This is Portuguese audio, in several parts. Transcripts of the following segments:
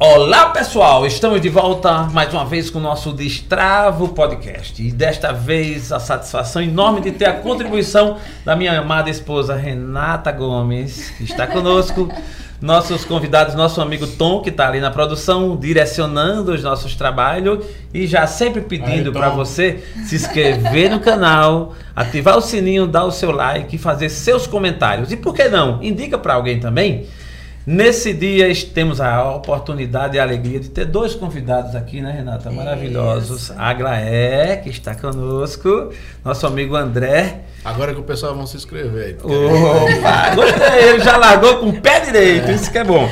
Olá pessoal, estamos de volta mais uma vez com o nosso Destravo Podcast e desta vez a satisfação enorme de ter a contribuição da minha amada esposa Renata Gomes, que está conosco, nossos convidados, nosso amigo Tom, que está ali na produção, direcionando os nossos trabalhos e já sempre pedindo para você se inscrever no canal, ativar o sininho, dar o seu like e fazer seus comentários. E por que não? Indica para alguém também. Nesse dia temos a oportunidade e a alegria de ter dois convidados aqui, né, Renata? Maravilhosos. A Aglaé, que está conosco, nosso amigo André. Agora que o pessoal vão se inscrever. Opa, gostei, ele já largou com o pé direito, é. isso que é bom.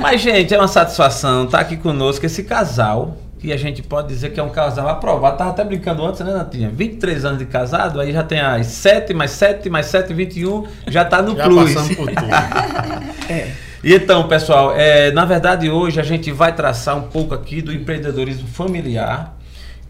Mas, gente, é uma satisfação estar aqui conosco esse casal, que a gente pode dizer que é um casal aprovado. Tava até brincando antes, né, Natinha? 23 anos de casado, aí já tem as 7 mais 7 mais 7, 21, já está no já plus. Passamos por tudo. é. Então, pessoal, é, na verdade hoje a gente vai traçar um pouco aqui do empreendedorismo familiar,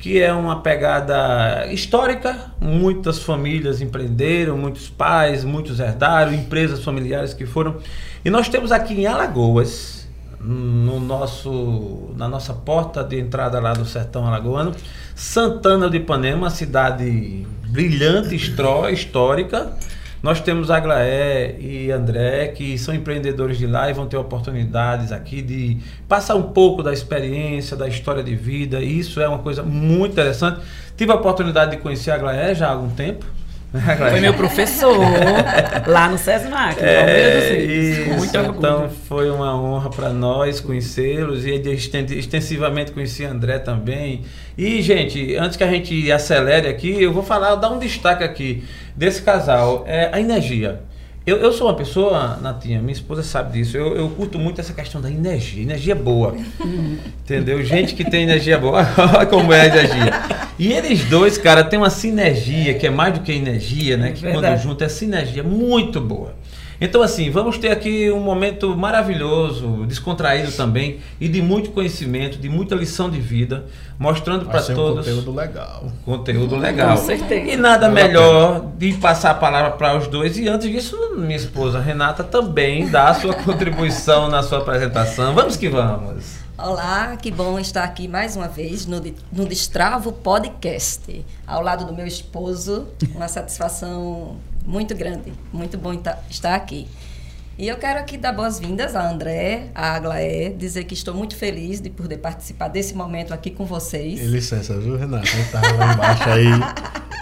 que é uma pegada histórica. Muitas famílias empreenderam, muitos pais, muitos herdaram, empresas familiares que foram. E nós temos aqui em Alagoas, no nosso, na nossa porta de entrada lá do sertão alagoano, Santana de Ipanema, cidade brilhante, histórica nós temos a Aglaé e André, que são empreendedores de lá e vão ter oportunidades aqui de passar um pouco da experiência, da história de vida. Isso é uma coisa muito interessante. Tive a oportunidade de conhecer a Aglaé já há algum tempo. Foi meu professor lá no SESMAC. É, isso, Muito então foi uma honra para nós conhecê-los e extensivamente conheci André também. E, gente, antes que a gente acelere aqui, eu vou falar, dar um destaque aqui desse casal. É a energia. Eu, eu sou uma pessoa, Natinha, minha esposa sabe disso, eu, eu curto muito essa questão da energia, energia boa. entendeu? Gente que tem energia boa, olha como é a energia. E eles dois, cara, tem uma sinergia, que é mais do que energia, né? Que quando junto é sinergia muito boa. Então, assim, vamos ter aqui um momento maravilhoso, descontraído também, e de muito conhecimento, de muita lição de vida, mostrando para todos. Um conteúdo legal. Conteúdo legal. Com certeza. E nada vale melhor de passar a palavra para os dois. E antes disso, minha esposa Renata também dá a sua contribuição na sua apresentação. Vamos que vamos. Olá, que bom estar aqui mais uma vez no, no Destravo Podcast, ao lado do meu esposo. Uma satisfação muito grande, muito bom estar aqui. E eu quero aqui dar boas-vindas a André, a Aglaé, dizer que estou muito feliz de poder participar desse momento aqui com vocês. E licença, viu, Renata? Eu estava lá embaixo aí,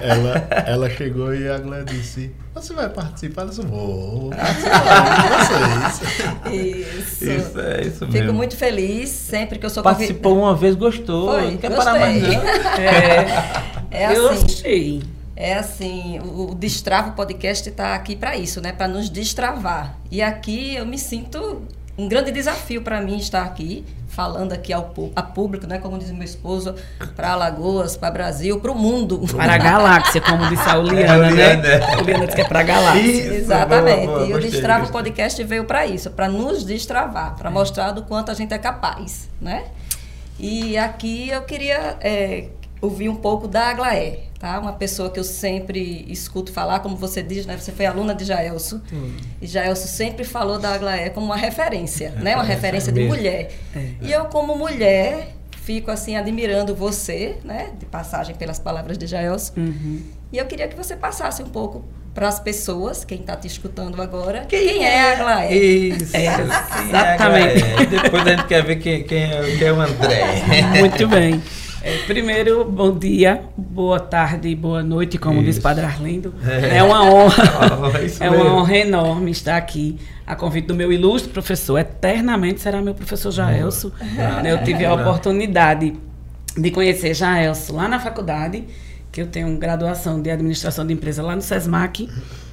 ela, ela chegou e a Aglaé disse, você vai participar? Eu disse, vou participar com vocês. Isso. Isso, é isso mesmo. Fico muito feliz sempre que eu sou Participou uma vez, gostou, Foi, não quer gostei. parar mais não. É, é assim. Eu achei. É assim, o, o Destrava Podcast está aqui para isso, né? Para nos destravar. E aqui eu me sinto um grande desafio para mim estar aqui, falando aqui ao a público, né? Como diz meu esposo, para Alagoas, para Brasil, para o mundo. Para a galáxia, como disse a Uliana, né? A Uliana disse que é para a galáxia. Isso, Exatamente. Boa, boa, e o Destrava Podcast veio para isso, para nos destravar, para mostrar do quanto a gente é capaz, né? E aqui eu queria é, ouvir um pouco da Aglaé tá? Uma pessoa que eu sempre escuto falar, como você diz, né? Você foi aluna de Jaelso. Hum. E Jaelso sempre falou da Aglaé como uma referência, é, né? Uma referência é de mulher. É. E eu, como mulher, fico assim admirando você, né? De passagem pelas palavras de Jaelso. Uhum. E eu queria que você passasse um pouco para as pessoas, quem está te escutando agora, quem, quem é a Aglaé. Isso, é, exatamente. É Depois a gente quer ver quem, quem, é, quem é o André. Muito bem. É, primeiro, bom dia, boa tarde, boa noite, como Isso. diz Padre Arlindo. É, é uma honra, é uma honra enorme estar aqui a convite do meu ilustre professor, eternamente será meu professor Jaelso. Eu tive a oportunidade de conhecer Jaelso lá na faculdade, que eu tenho graduação de administração de empresa lá no SESMAC,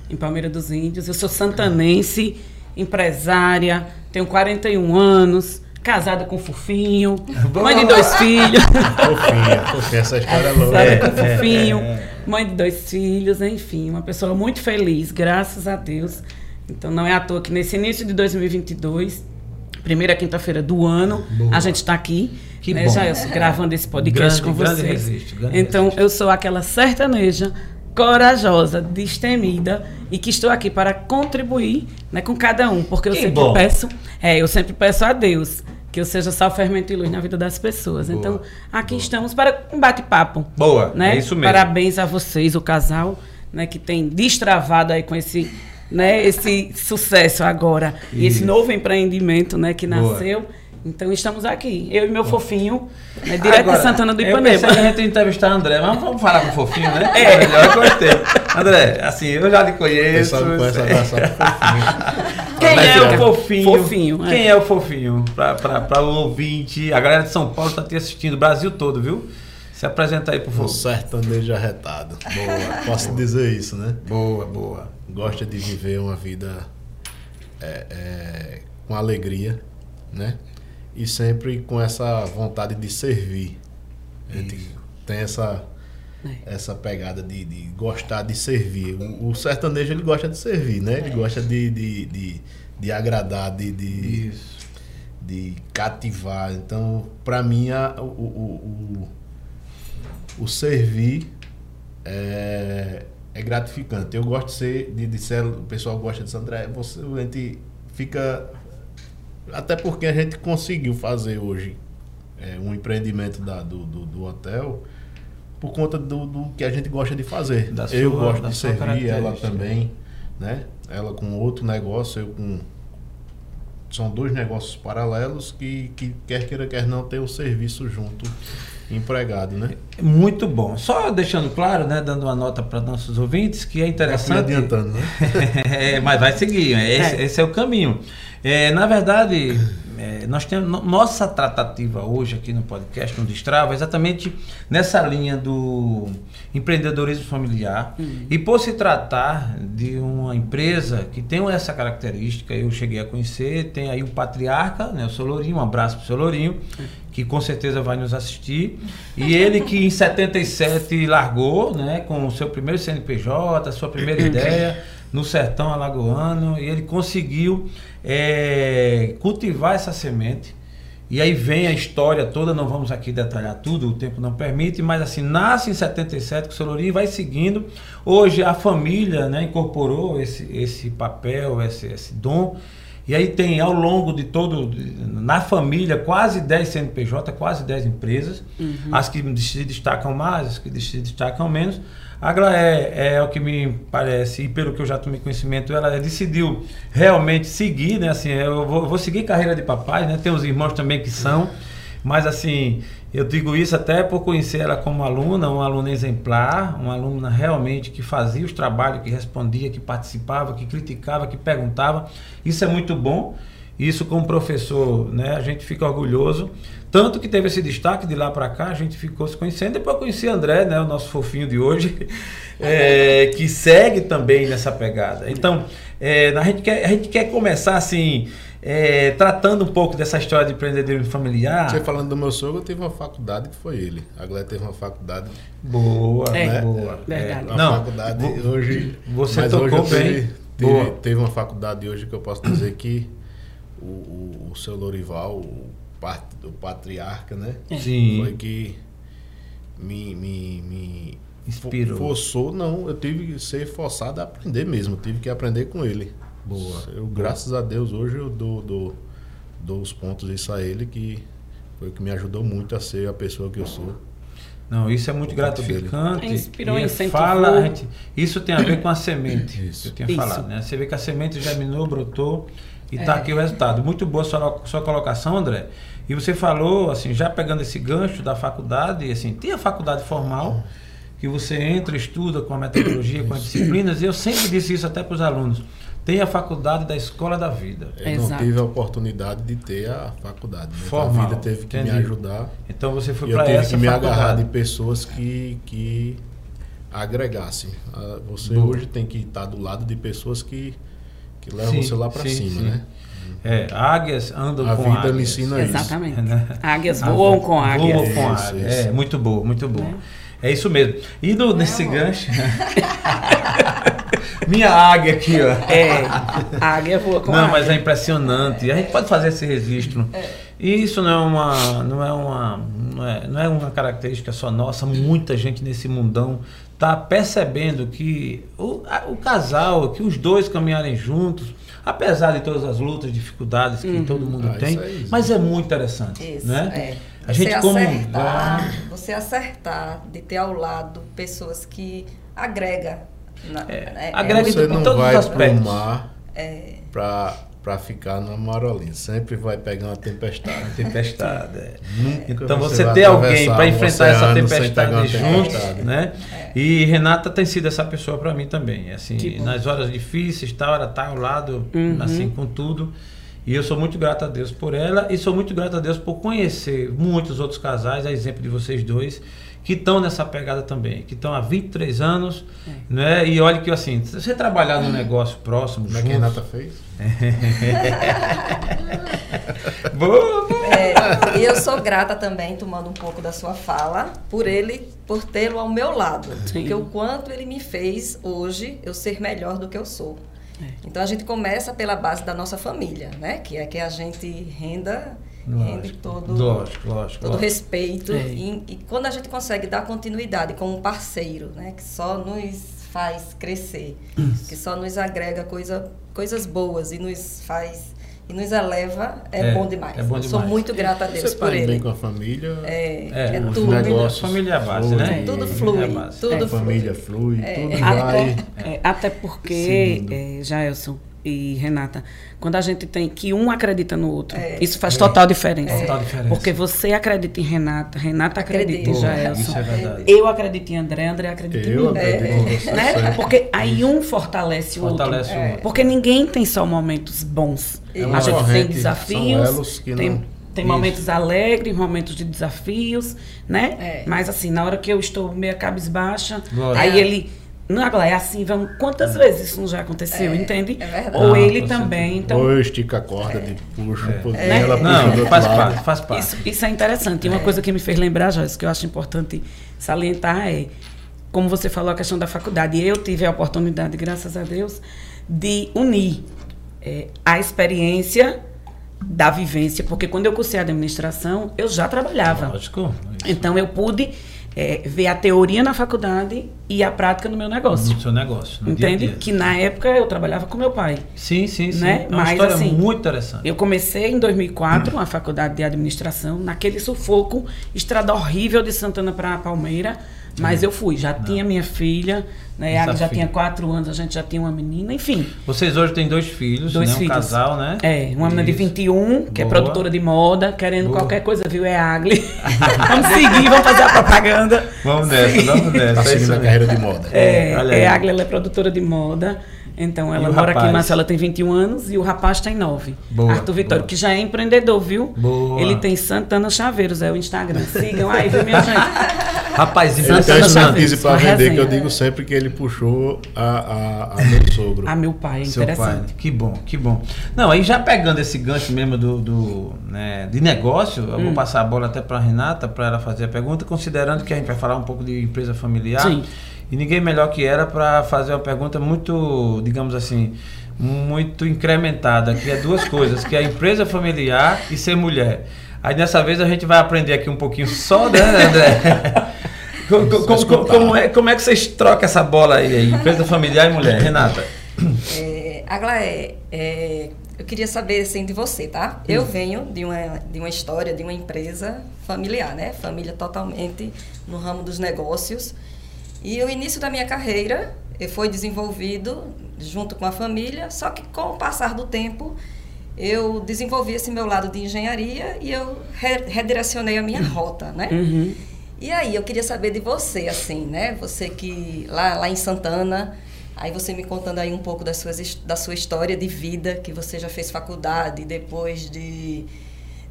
em Palmeira dos Índios. Eu sou santanense, empresária, tenho 41 anos casada com fofinho, Boa. mãe de dois filhos. Fofinha, fofinha, essa história é louca. Casada com fofinho, é, é, mãe de dois filhos, enfim, uma pessoa muito feliz, graças a Deus. Então não é à toa que nesse início de 2022, primeira quinta-feira do ano, Boa. a gente está aqui. Que né, bom. Já eu gravando esse podcast grande, com grande vocês. Resiste, então resiste. eu sou aquela sertaneja corajosa, destemida e que estou aqui para contribuir né, com cada um, porque eu que sempre bom. peço, é, eu sempre peço a Deus que eu seja sal, fermento e luz na vida das pessoas. Boa, então, aqui boa. estamos para um bate-papo. Boa, né? é isso mesmo. Parabéns a vocês, o casal, né, que tem destravado aí com esse, né, esse sucesso agora isso. e esse novo empreendimento, né, que nasceu. Boa. Então estamos aqui, eu e meu fofinho, né, direto Agora, de Santana do Ipanema. Eu pensei a gente entrevistar André, mas vamos falar com o fofinho, né? É, melhor, eu gostei. André, assim, eu já lhe conheço. Pessoal conhece a fofinho. Quem é, é o fofinho? fofinho é. Quem é o fofinho? Para o ouvinte, a galera de São Paulo está te assistindo, o Brasil todo, viu? Se apresenta aí, por favor. Um sertanejo arretado. Boa. Posso dizer isso, né? Boa, boa. Gosta de viver uma vida é, é, com alegria, né? E sempre com essa vontade de servir. A gente tem essa, é. essa pegada de, de, gostar de servir. O, o, sertanejo ele gosta de servir, né? Ele é. gosta de, de, de, de, agradar, de, de, de cativar. Então, para mim, a, o, o, o, o servir é, é gratificante. Eu gosto de ser, de, de ser, o pessoal gosta de André, você, a gente fica até porque a gente conseguiu fazer hoje é, um empreendimento da, do, do, do, hotel por conta do, do, que a gente gosta de fazer. Da eu sua, gosto de servir, ela também, né? Ela com outro negócio, eu com. São dois negócios paralelos que, que quer queira, quer não, ter o serviço junto empregado, né? Muito bom. Só deixando claro, né, dando uma nota para nossos ouvintes, que é interessante. me adiantando, né? é, mas vai seguir, é, esse, é. esse é o caminho. É, na verdade, é, nós temos nossa tratativa hoje aqui no podcast, no Destrava, é exatamente nessa linha do empreendedorismo familiar. Uhum. E por se tratar de uma empresa que tem essa característica, eu cheguei a conhecer, tem aí o patriarca, né, o Solorinho, um abraço para o Solorinho, que com certeza vai nos assistir. E ele que em 77 largou, né, com o seu primeiro CNPJ, a sua primeira ideia no sertão alagoano, e ele conseguiu é, cultivar essa semente. E aí vem a história toda, não vamos aqui detalhar tudo, o tempo não permite, mas assim, nasce em 77 que o Solorim vai seguindo. Hoje a família né, incorporou esse, esse papel, esse, esse dom. E aí tem ao longo de todo, na família, quase 10 CNPJ, quase 10 empresas. Uhum. As que se destacam mais, as que se destacam menos. A Glaé é o que me parece, e pelo que eu já tomei conhecimento, ela decidiu realmente seguir, né? Assim, eu vou, eu vou seguir carreira de papai, né? Tem os irmãos também que são, mas assim, eu digo isso até por conhecer ela como aluna, uma aluna exemplar, uma aluna realmente que fazia os trabalhos, que respondia, que participava, que criticava, que perguntava. Isso é muito bom. Isso como professor, né, a gente fica orgulhoso. Tanto que teve esse destaque de lá para cá, a gente ficou se conhecendo. Depois eu conheci André, né, o nosso fofinho de hoje, é, que segue também nessa pegada. Então, é, a, gente quer, a gente quer começar assim, é, tratando um pouco dessa história de empreendedorismo familiar. Você falando do meu sogro, eu tive uma faculdade que foi ele. A Glória teve uma faculdade. Boa, é, né? boa. Verdade. Uma Não, faculdade hoje. Você tocou hoje bem. Teve, teve, uma faculdade hoje que eu posso dizer que o, o, o seu Lorival, o pat, do patriarca, né? É. Sim. Foi que me, me, me inspirou. Forçou, não. Eu tive que ser forçado a aprender mesmo. Tive que aprender com ele. Boa. Eu, graças a Deus, hoje eu dou, dou, dou os pontos isso a ele, que foi o que me ajudou muito a ser a pessoa que eu sou. Não, isso é muito gratificante. Inspirou, e incentivou. fala, gente, isso tem a ver com a semente, isso. eu tinha isso. falado. Né? Você vê que a semente germinou, brotou e está é. aqui o resultado. Muito boa sua, sua colocação, André. E você falou, assim, já pegando esse gancho da faculdade, assim, tem a faculdade formal, que você entra, estuda com a metodologia, com as disciplinas, e eu sempre disse isso até para os alunos. Tem a faculdade da escola da vida. Eu Exato. não tive a oportunidade de ter a faculdade. Né? Formal, a vida teve que entendi. me ajudar. Então você foi para essa Eu tive que me faculdade. agarrar de pessoas que, que agregassem. Ah, Você Boa. hoje tem que estar do lado de pessoas que, que levam Sim, você lá para cima, sim. né? É, águias andam A com vida águias. me ensina isso. Exatamente. Águias voam com águias. Voam com Isso, águias. isso. É, muito bom, muito bom. É, isso mesmo. E no, nesse gancho. Minha águia aqui, ó. É, a águia voa com Não, águia. mas é impressionante. A gente pode fazer esse registro. É. E isso não é uma, não é uma, não é, não é uma característica só nossa. Muita gente nesse mundão está percebendo que o, a, o casal, que os dois caminharem juntos, apesar de todas as lutas, dificuldades que uhum. todo mundo ah, tem, é mas é muito interessante, isso, né? É. A você gente acertar, como você acertar de ter ao lado pessoas que agrega, na, é, né? agrega você em todos os aspectos. Mar é. para para ficar na marolinha. Sempre vai pegar uma tempestade. Uma tempestade. É. então você, você ter alguém para enfrentar essa tempestade junto, né? É. E Renata tem sido essa pessoa para mim também. Assim, nas horas difíceis, tal, ela tá ao lado, uhum. assim, com tudo. E eu sou muito grato a Deus por ela e sou muito grato a Deus por conhecer muitos outros casais, a exemplo de vocês dois que estão nessa pegada também, que estão há 23 anos, é. né? E olha que assim, se você trabalhar num negócio próximo, como é que a Renata fez? boa, boa. É, e eu sou grata também, tomando um pouco da sua fala, por ele, por tê-lo ao meu lado, Sim. porque o quanto ele me fez hoje eu ser melhor do que eu sou. É. Então a gente começa pela base da nossa família, né? Que é que a gente renda rende todo, lógico, lógico, todo lógico. respeito. É. E, e, quando a gente consegue dar continuidade com um parceiro, né, que só nos faz crescer, Isso. que só nos agrega coisa, coisas boas e nos faz e nos eleva, é, é bom demais. É bom demais. Sou muito grata a Deus Você por ele. bem com a família. É, é, é tudo. Negócios, família é a base, flui, né? Tudo flui. É tudo a família flui, é. tudo vai. Até, até porque, é, Jaelson, e Renata, quando a gente tem que um acredita no outro, é, isso faz é, total, diferença. total diferença. Porque você acredita em Renata, Renata acredita em Jaelson. É eu acredito em André, André acredita eu em mim. É. Né? Porque aí um fortalece, fortalece o outro. outro. Porque ninguém tem só momentos bons. a gente tem desafios, tem, tem momentos alegres, momentos de desafios, né? É. Mas assim, na hora que eu estou meio cabisbaixa, aí ele não, agora é assim, vamos. Quantas é. vezes isso não já aconteceu, é, entende? É verdade. Ou ah, ele também. Então, Ou eu estico a corda, é. de puxo, é. é. ela puxa não, do faz lado. parte, faz parte. Isso, isso é interessante. E uma é. coisa que me fez lembrar, Joyce, que eu acho importante salientar é, como você falou, a questão da faculdade. Eu tive a oportunidade, graças a Deus, de unir é, a experiência da vivência, porque quando eu cursei a administração, eu já trabalhava. Lógico. Então eu pude é, ver a teoria na faculdade e a prática no meu negócio. No seu negócio. No Entende? Dia -dia. Que na época eu trabalhava com meu pai. Sim, sim, sim. Né? É uma Mas, história assim, muito interessante. Eu comecei em 2004 a faculdade de administração, naquele sufoco, estrada horrível de Santana para Palmeira. Mas eu fui, já Não. tinha minha filha, né? A já tinha quatro anos, a gente já tinha uma menina, enfim. Vocês hoje têm dois filhos, dois né? filhos. Um casal, né? É, uma menina de 21, que é Boa. é produtora de moda, querendo Boa. qualquer coisa, viu? É Agli. vamos seguir, vamos fazer a propaganda. Vamos nessa, vamos nessa. Tá seguindo a carreira de moda. É, é Agli, ela é produtora de moda. Então, ela mora rapaz? aqui, Marcela tem 21 anos e o rapaz tem 9. Boa, Arthur Vitório, boa. que já é empreendedor, viu? Boa. Ele tem Santana Chaveiros, é o Instagram. Sigam aí, viu, minha gente? Rapaz, ele Santana tem Chaveiros. para vender, que eu digo sempre que ele puxou a, a, a meu sogro. a meu pai, é Seu interessante. Pai. Que bom, que bom. Não, aí já pegando esse gancho mesmo do, do né, de negócio, eu hum. vou passar a bola até para a Renata, para ela fazer a pergunta, considerando que a gente vai falar um pouco de empresa familiar. Sim. E ninguém melhor que ela para fazer uma pergunta muito, digamos assim, muito incrementada, que é duas coisas, que é a empresa familiar e ser mulher. Aí dessa vez a gente vai aprender aqui um pouquinho só, né, André? como, como, como, é, como é que vocês trocam essa bola aí, empresa familiar e mulher? Renata. É, Aglaé, é, eu queria saber assim de você, tá? Eu venho de uma, de uma história de uma empresa familiar, né? Família totalmente no ramo dos negócios. E o início da minha carreira foi desenvolvido junto com a família, só que com o passar do tempo eu desenvolvi esse meu lado de engenharia e eu redirecionei a minha rota, né? Uhum. E aí eu queria saber de você, assim, né? Você que lá, lá em Santana, aí você me contando aí um pouco das suas, da sua história de vida, que você já fez faculdade, depois de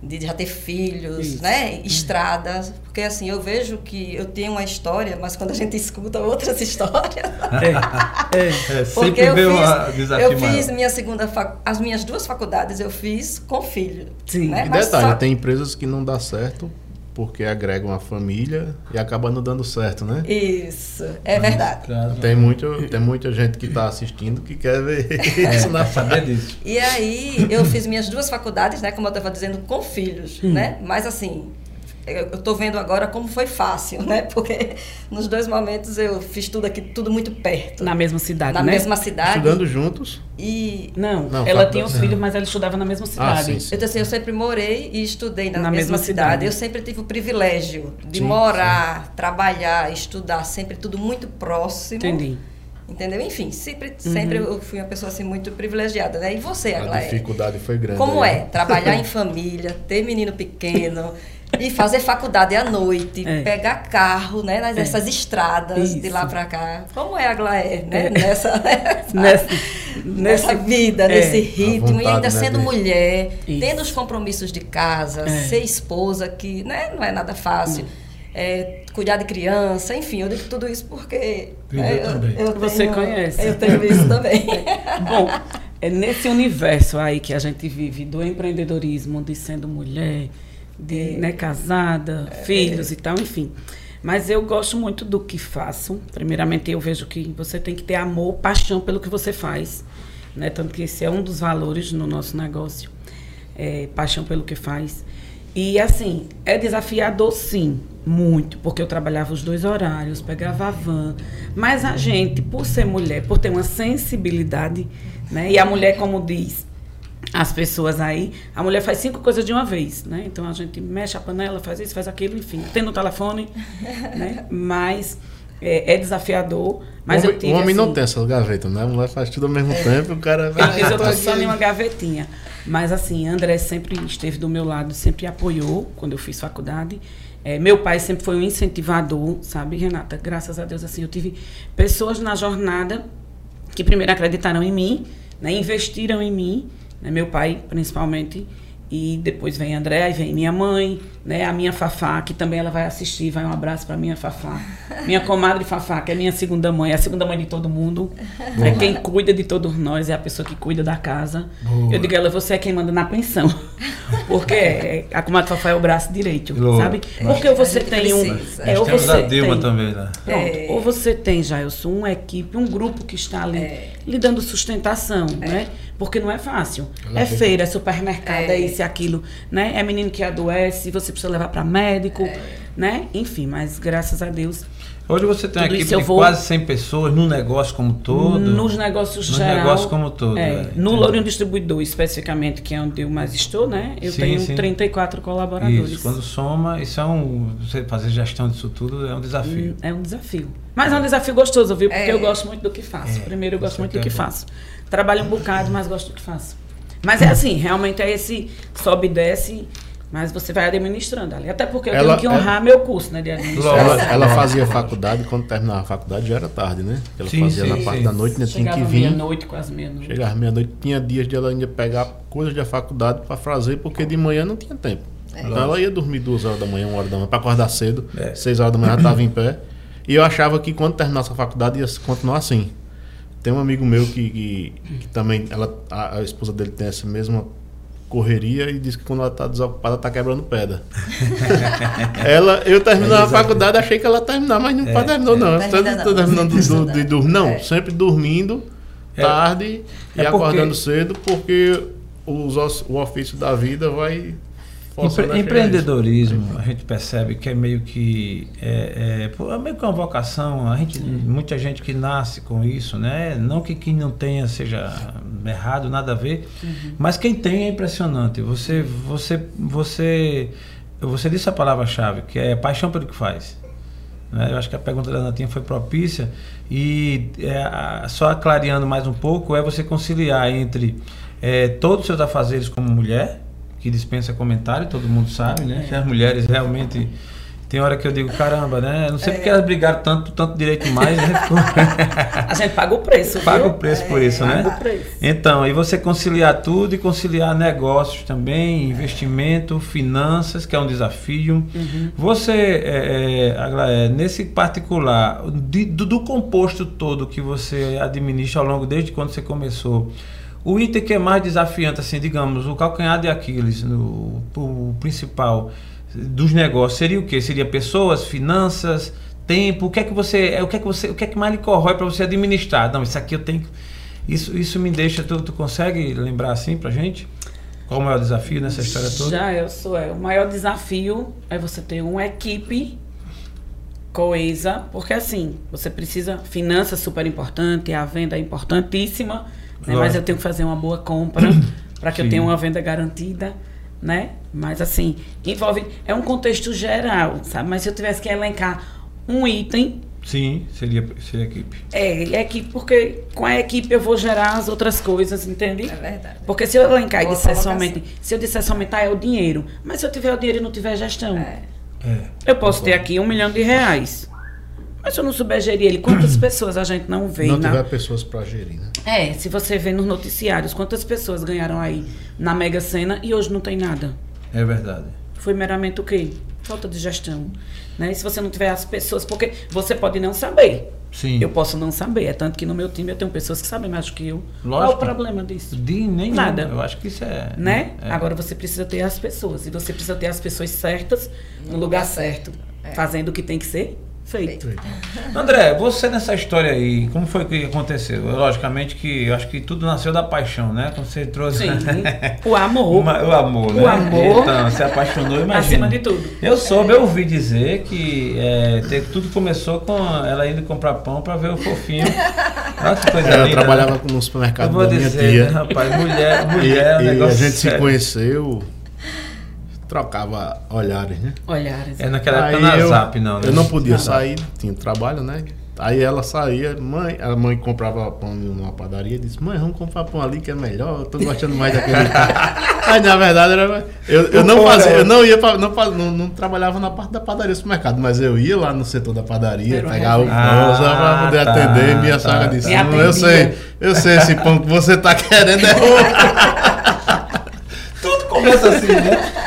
de já ter filhos, Isso. né? Estradas. Porque assim, eu vejo que eu tenho uma história, mas quando a gente escuta outras histórias. É, é, é sempre eu fiz, uma desafio Eu fiz minha segunda fac... as minhas duas faculdades eu fiz com filho. Sim. Né? E detalhe, só... tem empresas que não dá certo porque agregam a família e acaba não dando certo, né? Isso, é verdade. Tem, muito, tem muita gente que está assistindo que quer ver é, isso na saber disso. E aí eu fiz minhas duas faculdades, né? Como eu estava dizendo, com filhos, hum. né? Mas assim, eu estou vendo agora como foi fácil, né? Porque nos dois momentos eu fiz tudo aqui, tudo muito perto. Na mesma cidade, na né? mesma cidade. Estudando juntos? E não, não ela tinha os filhos, mas ela estudava na mesma ah, cidade. Ah, sim, sim. Então, assim, eu sempre morei e estudei na, na mesma, mesma cidade. cidade. Eu sempre tive o privilégio de sim, morar, trabalhar, estudar, sempre tudo muito próximo. Entendi. Entendeu? Enfim, sempre, sempre uhum. eu fui uma pessoa assim muito privilegiada, né? E você, Aglaé? A dificuldade foi grande. Como aí. é? Trabalhar em família, ter menino pequeno, e fazer faculdade à noite, é. pegar carro, né, nessas é. estradas Isso. de lá para cá. Como é a Glaé, né? É. Nessa, nessa, nessa, vida, é. nesse ritmo, vontade, e ainda né, sendo mulher, Isso. tendo os compromissos de casa, é. ser esposa, que né, não é nada fácil. É, cuidar de criança, enfim, eu digo tudo isso porque né, eu, eu Você tenho, conhece. Eu tenho isso também. Bom, é nesse universo aí que a gente vive do empreendedorismo, de sendo mulher, de né, casada, é, filhos é. e tal, enfim. Mas eu gosto muito do que faço. Primeiramente, eu vejo que você tem que ter amor, paixão pelo que você faz. Né? Tanto que esse é um dos valores no nosso negócio. É, paixão pelo que faz. E assim, é desafiador sim, muito, porque eu trabalhava os dois horários, pegava a van. Mas a gente, por ser mulher, por ter uma sensibilidade, né? E a mulher, como diz, as pessoas aí, a mulher faz cinco coisas de uma vez, né? Então a gente mexe a panela, faz isso, faz aquilo, enfim, tem no telefone, né? Mas é, é desafiador. Mas o homem, eu tive, o homem assim, não tem essas gavetas, né? A mulher faz tudo ao mesmo é. tempo, o cara vai. eu tô só em uma gavetinha. Mas assim, André sempre esteve do meu lado, sempre apoiou quando eu fiz faculdade. É, meu pai sempre foi um incentivador, sabe, Renata? Graças a Deus, assim, eu tive pessoas na jornada que primeiro acreditaram em mim, né, investiram em mim né? Meu pai, principalmente, e depois vem André, vem minha mãe, né? A minha Fafá, que também ela vai assistir, vai um abraço para minha Fafá. Minha comadre Fafá, que é minha segunda mãe, é a segunda mãe de todo mundo. É quem cuida de todos nós, é a pessoa que cuida da casa. Boa. Eu digo ela, você é quem manda na pensão. Porque a comadre Fafá é o braço direito, Boa. sabe? Porque você tem um. É, ou você a Dilma tem, também, né? Pronto, é. Ou você tem, Jailson, uma equipe, um grupo que está ali é. lhe dando sustentação, é. né? Porque não é fácil. Ela é feira, é supermercado, é. é isso e aquilo, né? É menino que adoece, você precisa levar para médico, é. né? Enfim, mas graças a Deus. Hoje você tem uma equipe de vou... quase 100 pessoas no negócio como todo. Nos negócios Nos geral. negócios como todo. É, é. No Lourinho Distribuidor, especificamente, que é onde eu mais estou, né? Eu sim, tenho sim. 34 colaboradores. Isso, quando soma, isso é um. Você fazer gestão disso tudo é um desafio. Hum, é um desafio. Mas é um desafio gostoso, viu? Porque é. eu gosto muito do que faço. É, Primeiro, eu gosto muito do que faço. Trabalho um bocado, mas gosto do que faço. Mas é assim, realmente é esse sobe e desce, mas você vai administrando ali. Até porque eu ela, tenho que honrar ela, meu curso né, de administração. Ela, ela fazia faculdade, quando terminava a faculdade já era tarde, né? Ela sim, fazia sim, na parte sim. da noite, né? Tinha que vir. meia-noite, quase meia-noite. Chegava meia-noite, tinha dias de ela ainda pegar coisas da faculdade para fazer, porque de manhã não tinha tempo. É. Então ela ia dormir duas horas da manhã, uma hora da manhã, para acordar cedo. É. Seis horas da manhã ela estava em pé. E eu achava que quando terminasse a faculdade ia continuar assim. Tem um amigo meu que, que, que também, ela, a, a, esposa dele tem essa mesma correria e diz que quando ela está desocupada está quebrando pedra. ela, eu terminei é, a faculdade, achei que ela terminar, mas não é, terminou é. não. Estou terminando de, de, dormir, não, é. sempre dormindo é. tarde e acordando cedo porque os, o ofício da vida vai Empre empreendedorismo, a gente percebe que é meio que é, é, é meio que uma vocação. A gente, muita gente que nasce com isso, né? Não que quem não tenha seja errado, nada a ver, uhum. mas quem tem é impressionante. Você, você, você, você disse a palavra-chave, que é paixão pelo que faz. Né? Eu acho que a pergunta da Natinha foi propícia e é, só clareando mais um pouco é você conciliar entre é, todos os seus afazeres como mulher que dispensa comentário, todo mundo sabe, né? Que as mulheres realmente. Tem hora que eu digo, caramba, né? Não sei é. porque elas brigaram tanto, tanto direito mais, né? A gente paga o preço. Paga o preço por isso, né? Paga o preço. Então, e você conciliar tudo e conciliar negócios também, investimento, finanças, que é um desafio. Uhum. Você, é, é, é, nesse particular, de, do, do composto todo que você administra ao longo, desde quando você começou, o item que é mais desafiante, assim, digamos, o calcanhar de Aquiles, no, o principal dos negócios, seria o quê? Seria pessoas, finanças, tempo? O que é que você, o que é que você, o que é que mais lhe corrói para você administrar? Não, isso aqui eu tenho isso, isso me deixa. Tu, tu consegue lembrar assim pra gente? Qual o maior desafio nessa história toda? Já eu sou. É. O maior desafio é você ter uma equipe coesa, porque assim, você precisa, finanças super importante, a venda é importantíssima, né? mas eu tenho que fazer uma boa compra para que Sim. eu tenha uma venda garantida, né? Mas assim, envolve, é um contexto geral, sabe? Mas se eu tivesse que elencar um item, Sim, seria, seria equipe. É, equipe, porque com a equipe eu vou gerar as outras coisas, entende? É verdade. Porque se eu elencar Boa e disser somente, se eu disser somente, ah, é o dinheiro, mas se eu tiver o dinheiro e não tiver gestão, é. É, eu posso ter aqui um milhão de reais. Mas se eu não souber gerir ele, quantas pessoas a gente não vê? Não na... tiver pessoas para gerir, né? É, se você vê nos noticiários, quantas pessoas ganharam aí na Mega Sena e hoje não tem nada. É verdade. Foi meramente o quê? Falta de gestão. Né? E se você não tiver as pessoas, porque você pode não saber. Sim. Eu posso não saber. É tanto que no meu time eu tenho pessoas que sabem mais do que eu. Lógico. Qual é o problema disso? De nenhum. Nada. Eu acho que isso é. Né? É. Agora você precisa ter as pessoas. E você precisa ter as pessoas certas no lugar certo. É. Fazendo o que tem que ser Feito. André, você nessa história aí, como foi que aconteceu? Logicamente que eu acho que tudo nasceu da paixão, né? Quando você trouxe. Sim. o amor. Uma, o amor, né? O amor. Então, se apaixonou, imagina. Acima de tudo. Eu soube, eu ouvi dizer que é, tudo começou com ela indo comprar pão para ver o fofinho. Olha que coisa ela linda. Né? trabalhava né? no supermercado eu vou da dizer, minha tia. Né, rapaz, mulher, mulher, e, e a gente sério. se conheceu trocava olhares, né? Olhares. É naquela época na eu, Zap, não, né? Eu não podia não, sair, tinha trabalho, né? Aí ela saía, mãe, a mãe comprava pão numa padaria e disse, mãe, vamos comprar pão ali que é melhor, eu tô gostando mais daquele. Aí na verdade era. Eu, eu não fazia, eu não ia pra, não, não, não, trabalhava na parte da padaria do supermercado, mas eu ia lá no setor da padaria, pegava o pão ah, só pra poder tá, atender, minha tá. sogra disse, não, eu sei, eu sei esse pão que você tá querendo é Tudo começa assim, né?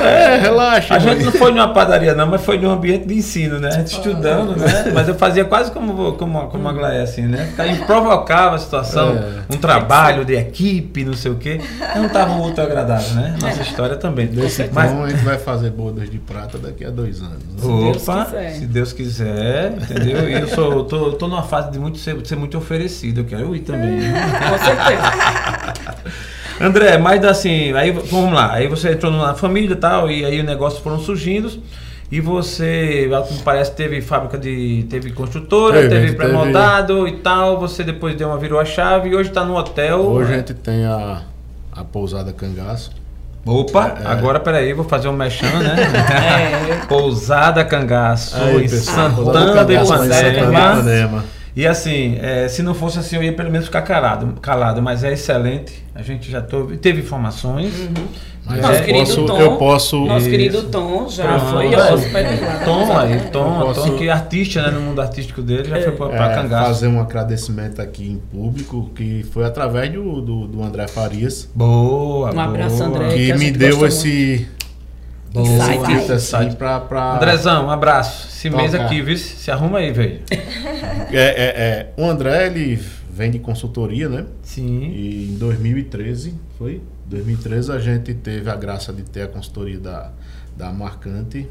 É, relaxa. A gente não foi numa padaria, não, mas foi num ambiente de ensino, né? A gente estudando, né? Mas eu fazia quase como, como, como a Glaé, assim, né? Aí provocava a situação, é. um trabalho de equipe, não sei o quê. Não estava muito agradável, né? Nossa história também. Desse mas, a gente vai fazer bodas de prata daqui a dois anos. Né? Opa, se Deus quiser, entendeu? E eu sou, tô, tô numa fase de muito ser, de ser muito oferecido, eu quero ir também. Com certeza. André, mas assim, aí vamos lá, aí você entrou na família e tal, e aí o negócio foram surgindo. E você, como parece, teve fábrica de. teve construtora, teve, teve pré-moldado teve... e tal. Você depois deu uma virou a chave e hoje está no hotel. Hoje a gente tem a, a pousada Cangaço. Opa, é, agora peraí, vou fazer um mechan, né? é. Pousada Cangaço, aí, em Santana do Ipanema. E assim, é, se não fosse assim, eu ia pelo menos ficar calado, calado mas é excelente. A gente já teve, teve informações. Uhum. Mas nosso querido posso, Tom, eu posso. Nosso isso. querido Tom já Pronto. foi hóspede Tom aí, Tom, posso, Tom que é artista, né, no mundo artístico dele, já é, foi para é, Cangaço. Fazer um agradecimento aqui em público, que foi através do, do, do André Farias. Boa, Um abraço, André. Que, que me deu esse. Insight. Assim, pra, pra... Andrezão, um abraço. Esse mês aqui, viu? Se arruma aí, velho. é, é, é, o André, ele vem de consultoria, né? Sim. E em 2013, foi? 2013 a gente teve a graça de ter a consultoria da, da Marcante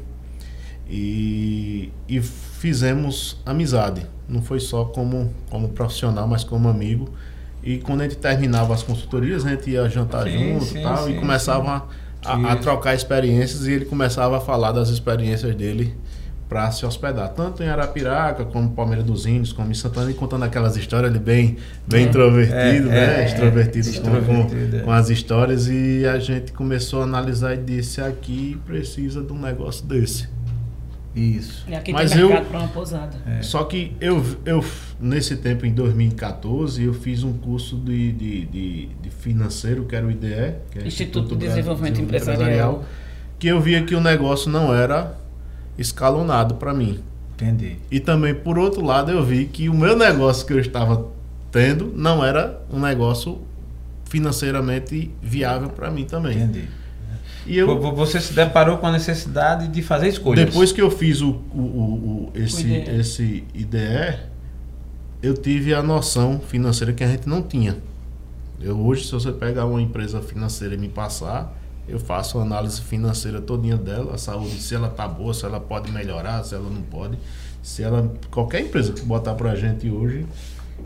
e, e fizemos amizade. Não foi só como, como profissional, mas como amigo. E quando a gente terminava as consultorias, a gente ia jantar sim, junto sim, tal, sim, e começava a, a, trocar experiências e ele começava a falar das experiências dele para se hospedar, tanto em Arapiraca, como Palmeira dos Índios, como em Santana, e contando aquelas histórias, ele bem, bem é, introvertido, é, né? É, extrovertido, extrovertido com, com, as histórias, e a gente começou a analisar e disse, aqui precisa de um negócio desse. Isso. E aqui Mas tem mercado para uma pousada. É. Só que eu, eu, nesse tempo, em 2014, eu fiz um curso de, de, de, de financeiro, que era o IDE, que é Instituto, Instituto de Desenvolvimento, Desenvolvimento Empresarial, Empresarial, que eu via que o negócio não era escalonado para mim. Entendi. E também, por outro lado, eu vi que o meu negócio que eu estava tendo não era um negócio financeiramente viável para mim também. Entendi. E eu, você se deparou com a necessidade de fazer escolhas. Depois que eu fiz o, o, o esse, o IDE. esse IDE, eu tive a noção financeira que a gente não tinha. Eu hoje, se você pegar uma empresa financeira e me passar, eu faço uma análise financeira todinha dela, a saúde, se ela tá boa, se ela pode melhorar, se ela não pode. Se ela. Qualquer empresa que botar pra gente hoje,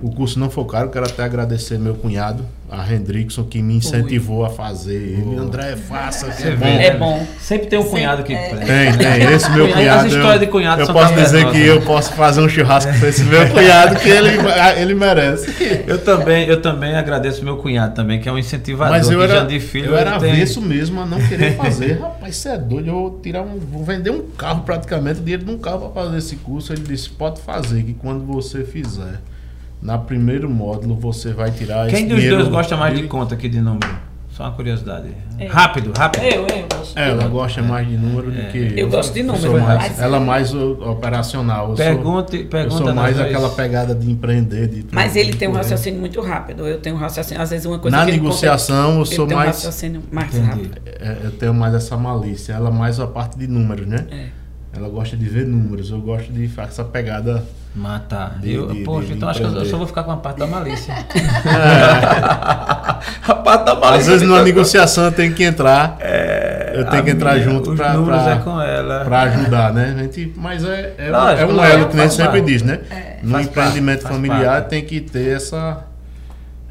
o curso não for caro, quero até agradecer meu cunhado, a Hendrickson, que me incentivou Oi. a fazer. Ele, André, faça, que é bom. É bom. Sempre tem um cunhado que. É. Tem, tem. Esse meu cunhado. As histórias de cunhado Eu posso dizer que eu posso fazer um churrasco com esse meu cunhado, que ele, ele merece. Eu também, eu também agradeço meu cunhado também, que é um incentivador. Mas eu era, filho, eu era tem... avesso mesmo a não querer fazer. Rapaz, você é doido, eu vou tirar um. Vou vender um carro praticamente, dinheiro de um carro para fazer esse curso. Ele disse, pode fazer, que quando você fizer na primeiro módulo você vai tirar Quem dos dois gosta mais de conta que de número? Só uma curiosidade. É. Rápido, rápido. Eu, eu gosto. Ela gosta mais de número do é. que eu. Eu gosto de número. Mais, ela mais operacional. Eu pergunte, sou, pergunta eu sou mais aquela pegada de empreender. De Mas ele tem um raciocínio muito rápido. Eu tenho um raciocínio, às vezes uma coisa Na negociação eu sou mais. Um raciocínio mais rápido. É, eu tenho mais essa malícia. Ela mais a parte de números, né? É. Ela gosta de ver números. Eu gosto de fazer essa pegada Matar. De, eu, de, poxa, de, então acho que eu só vou ficar com a parte da malícia. a parte da malícia. Às vezes numa negociação eu tenho que entrar. É, eu tenho que entrar minha, junto para é ajudar, né? A gente, mas é, é, Lógico, é um elo que a gente sempre diz, né? É. No faz empreendimento parte, familiar tem que ter essa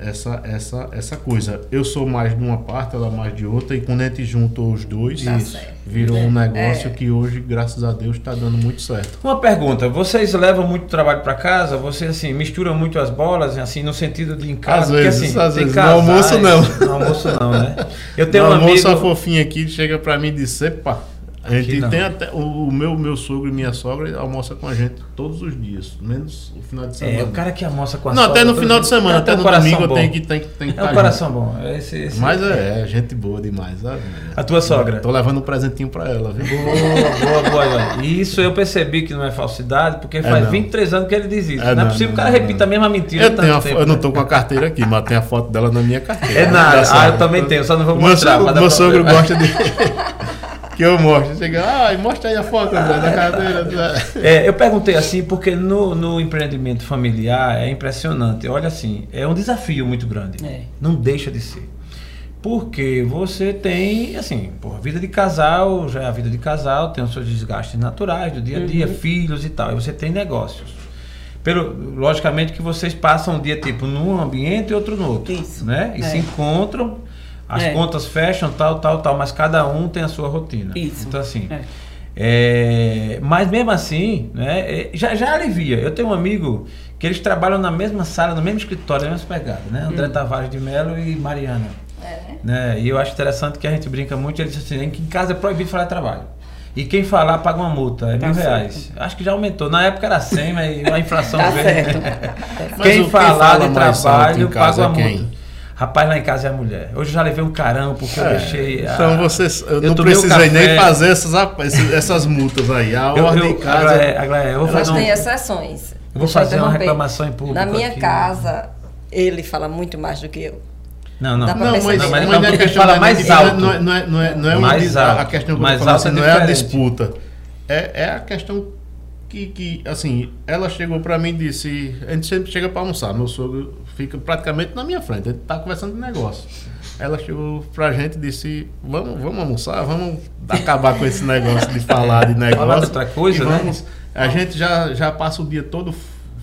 essa, essa, essa coisa. Eu sou mais de uma parte, ela mais de outra, e quando a gente juntou os dois, tá virou um negócio é. que hoje, graças a Deus, está dando muito certo. Uma pergunta: vocês levam muito trabalho para casa? Vocês assim, misturam muito as bolas, assim, no sentido de em casa? Às vezes, assim, às vezes. Casais, no almoço não. No almoço não, né? Eu tenho no um almoço, amigo... a fofinha aqui chega para mim e diz: Epa, a gente tem até. O, o, meu, meu sogro e minha sogra almoça com a gente todos os dias, menos o final de semana. É, o cara que almoça com a Não, sogra, até no final de semana, até no domingo bom. tem que, tem, tem que É um coração bom. Esse, esse Mas é, é, gente boa demais. Sabe? A tua sogra? Tô levando um presentinho pra ela, viu? Boa, boa, boa. Isso eu percebi que não é falsidade, porque é faz não. 23 anos que ele diz isso. É não, é possível que o cara repita a mesma mentira. Eu, tenho tempo, eu não né? tô com a carteira aqui, mas tem a foto dela na minha carteira. É nada. Ah, eu também tenho, só não vou mostrar. Meu sogro gosta de. que eu mostro. Chega, ah, mostra aí a foto André, da cadeira. É, eu perguntei assim, porque no, no empreendimento familiar é impressionante. Olha assim, é um desafio muito grande. É. Não deixa de ser. Porque você tem, assim, pô, a vida de casal, já é a vida de casal, tem os seus desgastes naturais do dia a dia, uhum. filhos e tal. E você tem negócios. Pelo, logicamente que vocês passam um dia tipo num ambiente e outro no outro. Isso. Né? E é. se encontram as é. contas fecham, tal, tal, tal, mas cada um tem a sua rotina. Isso. Então, assim. É. É, mas mesmo assim, né, é, já, já alivia. Eu tenho um amigo que eles trabalham na mesma sala, no mesmo escritório, na mesma pegada, né? André hum. Tavares de Melo e Mariana. É. Né? E eu acho interessante que a gente brinca muito, ele diz assim, que em casa é proibido falar de trabalho. E quem falar paga uma multa, é tá mil certo. reais. Acho que já aumentou. Na época era 100, mas a inflação tá veio. Certo. quem, falar fala de trabalho paga uma multa. Rapaz, lá em casa é a mulher. Hoje eu já levei um carão porque é, eu deixei. Então a... vocês. Eu, eu não precisei nem fazer essas, essas multas aí. A eu, ordem eu, em casa. eu vou fazer tem um... exceções. Eu vou fazer uma reclamação em público. Na minha aqui, casa, ele fala muito mais do que eu. Não, não. Não, mas, não, mas, não, é questão fala mais alto. Não é, não é, não é, não é mais alto. a questão que mais alto assim, é não é a disputa. É, é a questão que, que, assim, ela chegou para mim e disse: a gente sempre chega para almoçar. Meu sogro fica praticamente na minha frente, a gente tá conversando de negócio. Ela chegou pra gente e disse: vamos, vamos almoçar, vamos acabar com esse negócio de falar de negócio. Falar de outra coisa, né? vamos, né? A gente já, já passa o dia todo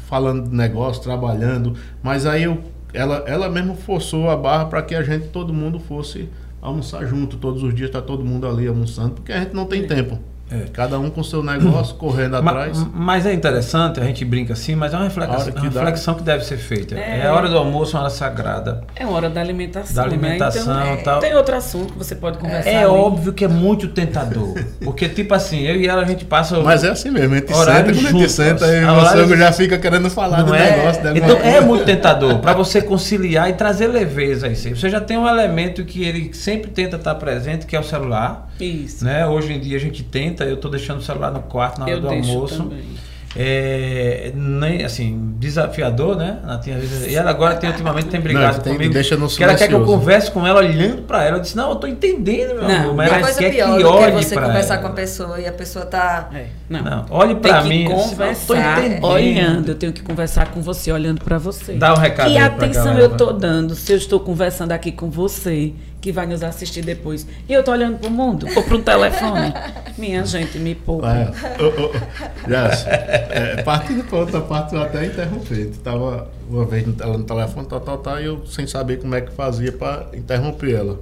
falando de negócio, trabalhando, mas aí eu, ela, ela mesmo forçou a barra para que a gente, todo mundo, fosse almoçar junto. Todos os dias tá todo mundo ali almoçando, porque a gente não tem tempo. É. Cada um com seu negócio, correndo atrás. Mas é interessante, a gente brinca assim, mas é uma reflexão, que, uma reflexão que deve ser feita. É. é. a hora do almoço, uma hora sagrada. É uma hora da alimentação. Da alimentação né? então, tal. Tem outro assunto que você pode conversar. É ali. óbvio que é muito tentador. Porque, tipo assim, eu e ela a gente passa. Mas é assim mesmo, a gente senta, quando a gente senta, e o sogro já fica querendo falar do é? negócio dela. Então é muito tentador para você conciliar e trazer leveza aí. Você já tem um elemento que ele sempre tenta estar presente, que é o celular. Isso. Né? Hoje em dia a gente tenta, eu estou deixando o celular no quarto na hora eu do almoço. Também. É, nem, assim, desafiador, né? Ela tinha, e ela agora tem, ultimamente tem brigado não, tem, comigo. Deixa no que ela quer que eu converse com ela olhando para ela. Eu disse, não, eu tô entendendo, meu não, amor. Mas ela quer pior que olhe você conversar ela. com a pessoa e a pessoa tá. É, não. não, olhe para mim. Conversar, assim, olhando, eu tenho que conversar com você, olhando para você. Dá um recado. Que atenção eu tô dando se eu estou conversando aqui com você, que vai nos assistir depois. E eu tô olhando pro mundo ou pro telefone. Minha gente, me poupa. É, oh, oh, yes. é, partindo para outra parte, eu até interromper. Tava uma vez ela no telefone, tal, tal, tal, e eu sem saber como é que fazia para interromper ela.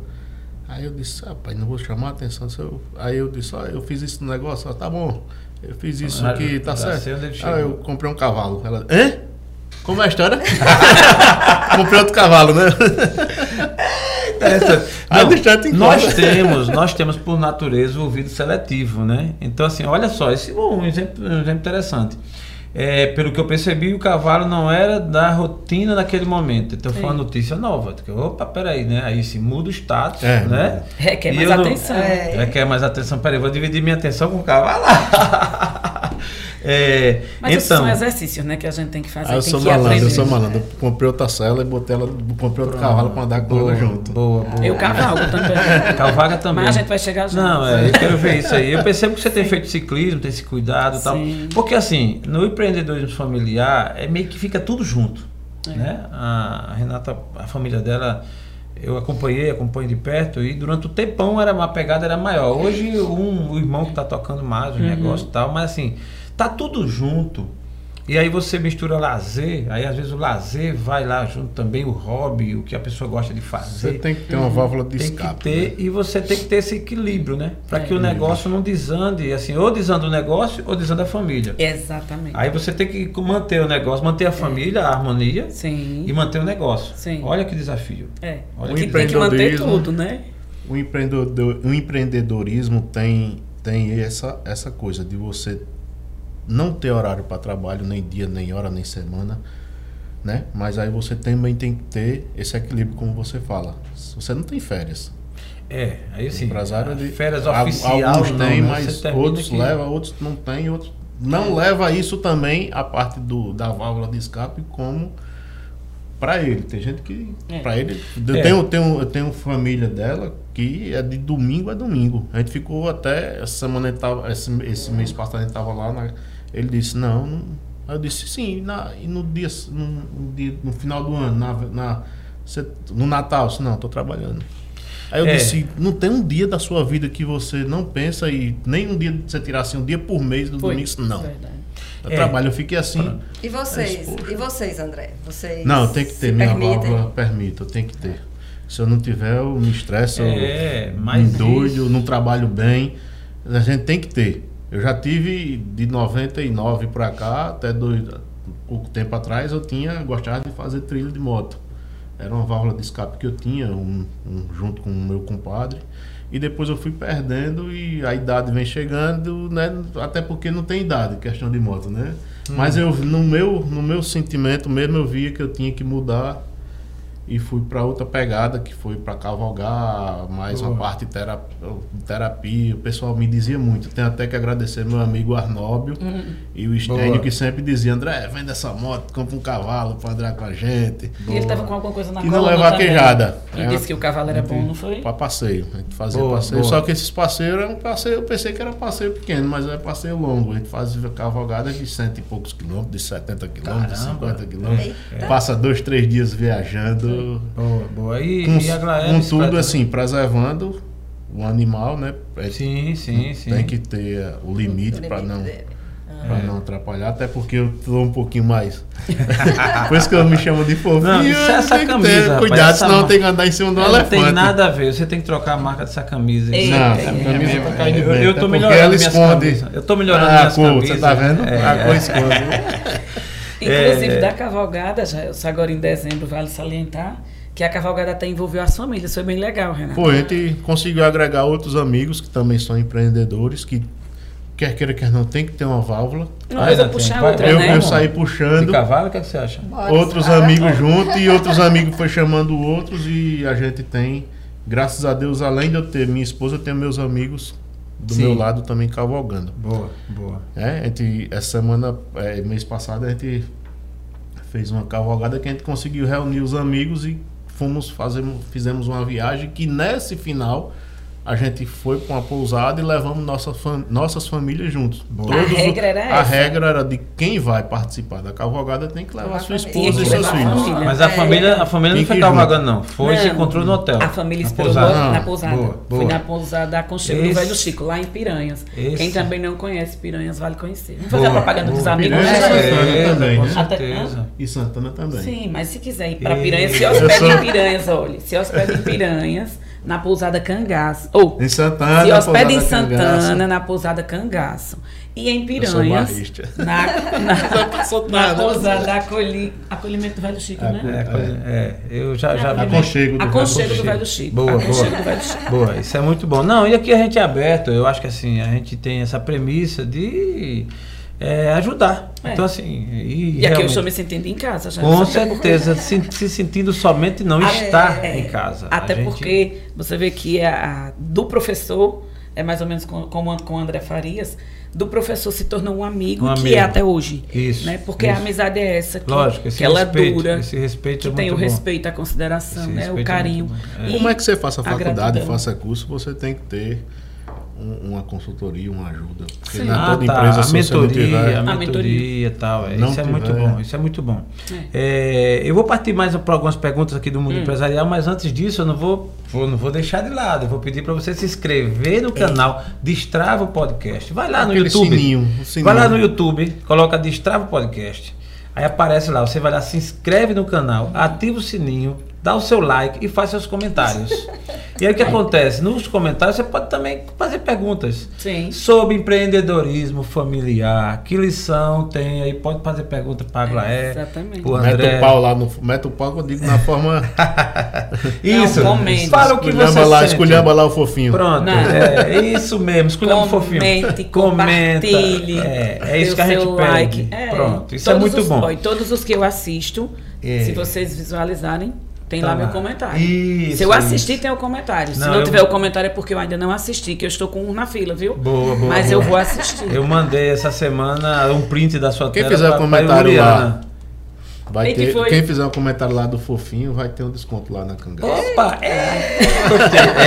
Aí eu disse, rapaz, não vou chamar a atenção. Eu... Aí eu disse, ah, eu fiz isso no negócio, ela, tá bom, eu fiz isso aqui, tá certo. Aí eu comprei um cavalo. Ela, hã? Como é a história? comprei outro cavalo, né? Não, nós temos, nós temos por natureza o ouvido seletivo, né? Então assim, olha só, esse é um exemplo, um exemplo interessante. É, pelo que eu percebi, o cavalo não era da rotina naquele momento. Então foi uma notícia nova. Opa, peraí, né? Aí se muda o status, é, né? Requer mais atenção. Não, é. Requer mais atenção. Peraí, vou dividir minha atenção com o cavalo. É, Mas então, esses são exercícios, né, que a gente tem que fazer. Ah, eu sou malandro, aprender. eu sou malandro. Eu comprei outra cela e botei ela, comprei outro cavalo para andar com ela junto. Boa, boa. Eu cavalgo também. Cavalga também. Mas a gente vai chegar junto. Não, é, eu quero ver isso aí. Eu percebo que você Sim. tem feito ciclismo, tem esse cuidado e tal. Porque assim, no empreendedorismo familiar, é meio que fica tudo junto. É. Né? A Renata, a família dela eu acompanhei, acompanho de perto e durante o tempão era uma pegada era maior. Hoje um, o irmão que está tocando mais o uhum. negócio e tal, mas assim, Tá tudo junto. E aí você mistura lazer, aí às vezes o lazer vai lá junto também, o hobby, o que a pessoa gosta de fazer. Você tem que ter uma válvula de tem escape. Que ter, né? E você tem que ter esse equilíbrio, né? Para é. que o negócio não desande, assim, ou desanda o negócio ou desanda a família. Exatamente. Aí você tem que manter o negócio, manter a é. família, a harmonia Sim. e manter o negócio. Sim. Olha que desafio. É. Olha o que tem que manter tudo, né? O, empreendedor, o empreendedorismo tem, tem essa, essa coisa de você não ter horário para trabalho, nem dia, nem hora, nem semana, né? Mas aí você também tem que ter esse equilíbrio, como você fala. Você não tem férias. É, aí sim. Empresário de, férias oficiais. Alguns têm, né? mas outros que... levam, outros não têm, outros não é. leva isso também a parte do, da válvula de escape como para ele. Tem gente que é. para ele eu, é. tenho, tenho, eu tenho família dela que é de domingo a domingo. A gente ficou até essa semana tava, esse, esse mês passado a gente tava lá na ele disse, não, não. eu disse, sim, na, e no dia, no, no, dia, no final do ano, na, na, no Natal, disse, não, estou trabalhando. Aí eu é. disse, não tem um dia da sua vida que você não pensa e nem um dia de você tirar assim, um dia por mês do Foi. domingo, não. Verdade. Eu é. trabalho, eu fiquei assim. E vocês? e vocês, André? Vocês não, tem que ter, minha permitem? válvula permite, eu tenho que ter. Se eu não tiver, eu me estresso, é, eu me doido, isso. não trabalho bem. A gente tem que ter. Eu já tive de 99 para cá, até dois, pouco tempo atrás, eu tinha gostado de fazer trilha de moto. Era uma válvula de escape que eu tinha, um, um, junto com o meu compadre. E depois eu fui perdendo e a idade vem chegando, né? Até porque não tem idade, questão de moto, né? Hum. Mas eu, no, meu, no meu sentimento mesmo, eu via que eu tinha que mudar e fui para outra pegada que foi para cavalgar mais uma parte de terapia, terapia, o pessoal me dizia muito. Tenho até que agradecer meu amigo Arnóbio uhum. e o Estênio que sempre dizia André vende essa moto compra um cavalo para andar com a gente. E Boa. ele tava com alguma coisa na que não é vaquejada e é, disse que o cavalo era bom não foi? Para passeio. A gente fazia Boa. passeio. Boa. só que esses passeios eram passeio eu pensei que era passeio pequeno mas é passeio longo. A gente fazia cavalgada de cento e poucos quilômetros de 70 quilômetros de 50 quilômetros. Passa dois três dias viajando Boa, boa. E, com, e a com tudo assim, preservando o animal, né? É, sim, sim, sim. Tem que ter o limite para não para não atrapalhar, até porque eu tô um pouquinho mais. Por isso que eu me chamo de fofinho. Não, é essa camisa. Ter, cuidado, essa senão tem que andar em cima do não elefante. Não tem nada a ver, você tem que trocar a marca dessa camisa. Ei, não, essa camisa tá caindo bem. Eu, eu tô melhorando ela esconde. Eu tô melhorando ah, minhas cor, camisas. Você tá vendo? É, a cor esconde. Inclusive, é, da cavalgada, já, agora em dezembro, vale salientar, que a cavalgada até envolveu as famílias. Foi bem legal, Renato. Foi, a gente conseguiu agregar outros amigos que também são empreendedores, que quer queira, quer não, tem que ter uma válvula. Uma coisa puxar outra, eu, né? Eu saí puxando. De cavalo, o que, é que você acha? Outros amigos juntos e outros amigos foi chamando outros e a gente tem, graças a Deus, além de eu ter minha esposa, eu tenho meus amigos do Sim. meu lado também cavalgando. Boa, boa. É, a gente, essa semana, é, mês passado, a gente fez uma cavalgada que a gente conseguiu reunir os amigos e fomos fazer, fizemos uma viagem que nesse final a gente foi para uma pousada e levamos nossa fam nossas famílias juntos. Todos a regra era A essa. regra era de quem vai participar da cavalgada tem que levar sua esposa e seus a filhos. família. Mas a É. família, a família Tem não foi cavalgando, não. Foi e se encontrou no hotel. A família na esperou pousada. na, na pousada. boa, Foi boa. na pousada Aconchego do Esse- Velho Chico, lá em Piranhas. Esse- Quem também não conhece Piranhas, vale conhecer. Vamos fazer a propaganda dos boa. amigos. Piranhas né? é Santana também, com né? certeza. E Santana também. Sim, mas se quiser ir para Piranhas, se hospede em Piranhas, olha. Se hospede em Piranhas, na pousada Cangaço. Ou, Em Santana, se hospede em Santana, Cangaço. na pousada Cangaço. E em Piranhas, na, na, na pousada acolhi, Acolhimento do Velho Chico, Ah, né? É, coisa- é, eu já, já vi. Aconchego do Aconchego do. Velho Chico. Boa, Aconchego boa. do Velho Chico. Boa, isso é muito bom. Não, e aqui a gente é aberto, eu acho que assim, a gente tem essa premissa de é, ajudar. É. Então, assim. E, E aqui eu estou me sentindo em casa já. Com certeza, se, se sentindo somente não Ah, estar é, em casa. Até A gente- porque você vê que a, a- do professor, é mais ou menos com- como com o André Farias, do professor se tornou um amigo, Um que amigo. é até hoje. Isso, Né? Porque a isso. amizade é essa, que, Lógico, esse que ela respeito, dura, esse respeito que é tem o bom. respeito, a consideração, Esse né? o é carinho. Como é que você faça a faculdade, faça curso, você tem que ter um- uma consultoria, uma ajuda. Porque Sim. é Ah, toda tá. empresa, a mentoria, tiver... a A mentoria e tal. é, isso é muito tiver. bom, isso é muito bom. É, eu vou partir mais para algumas perguntas aqui do Hum. mundo empresarial, mas antes disso eu não vou, vou- não vou deixar de lado. Eu vou pedir para você se inscrever no canal Destrava o Podcast. Vai lá no Aquele YouTube. sininho, o sininho. Vai lá no YouTube, coloca Destrava o Podcast. Aí aparece lá, você vai lá, se inscreve no canal, ativa o sininho, dá o seu like e faz seus comentários. e aí o que acontece? Nos comentários você pode também fazer perguntas Sim. sobre empreendedorismo familiar. Que lição tem aí? Pode fazer pergunta para a Glaé, Exatamente. pro Mete André. o pau lá no. Mete o pau que eu digo na forma. Isso. Não, comente. Fala o que você lá, sente. esculhamba lá o fofinho. Pronto, Não. é isso mesmo, escolhemos fofinho. Comente, compartilhe. É, é isso que a o gente seu pede. like. É, Pronto, isso é todos muito os- bom. e todos os que eu assisto, É. se vocês visualizarem, tem Tá lá meu lá. comentário. Isso, se eu assistir, isso. tem o comentário. Se Não, não, eu- tiver o comentário é porque eu ainda não assisti, que eu estou com um na fila, viu? Boa, boa. Mas boa. eu vou assistir. Eu mandei essa semana um print da sua Quem tela. fizer pra- comentário lá. Vai Ei, que ter, foi? quem fizer um comentário lá do fofinho vai ter um desconto lá na cangada. Opa! É.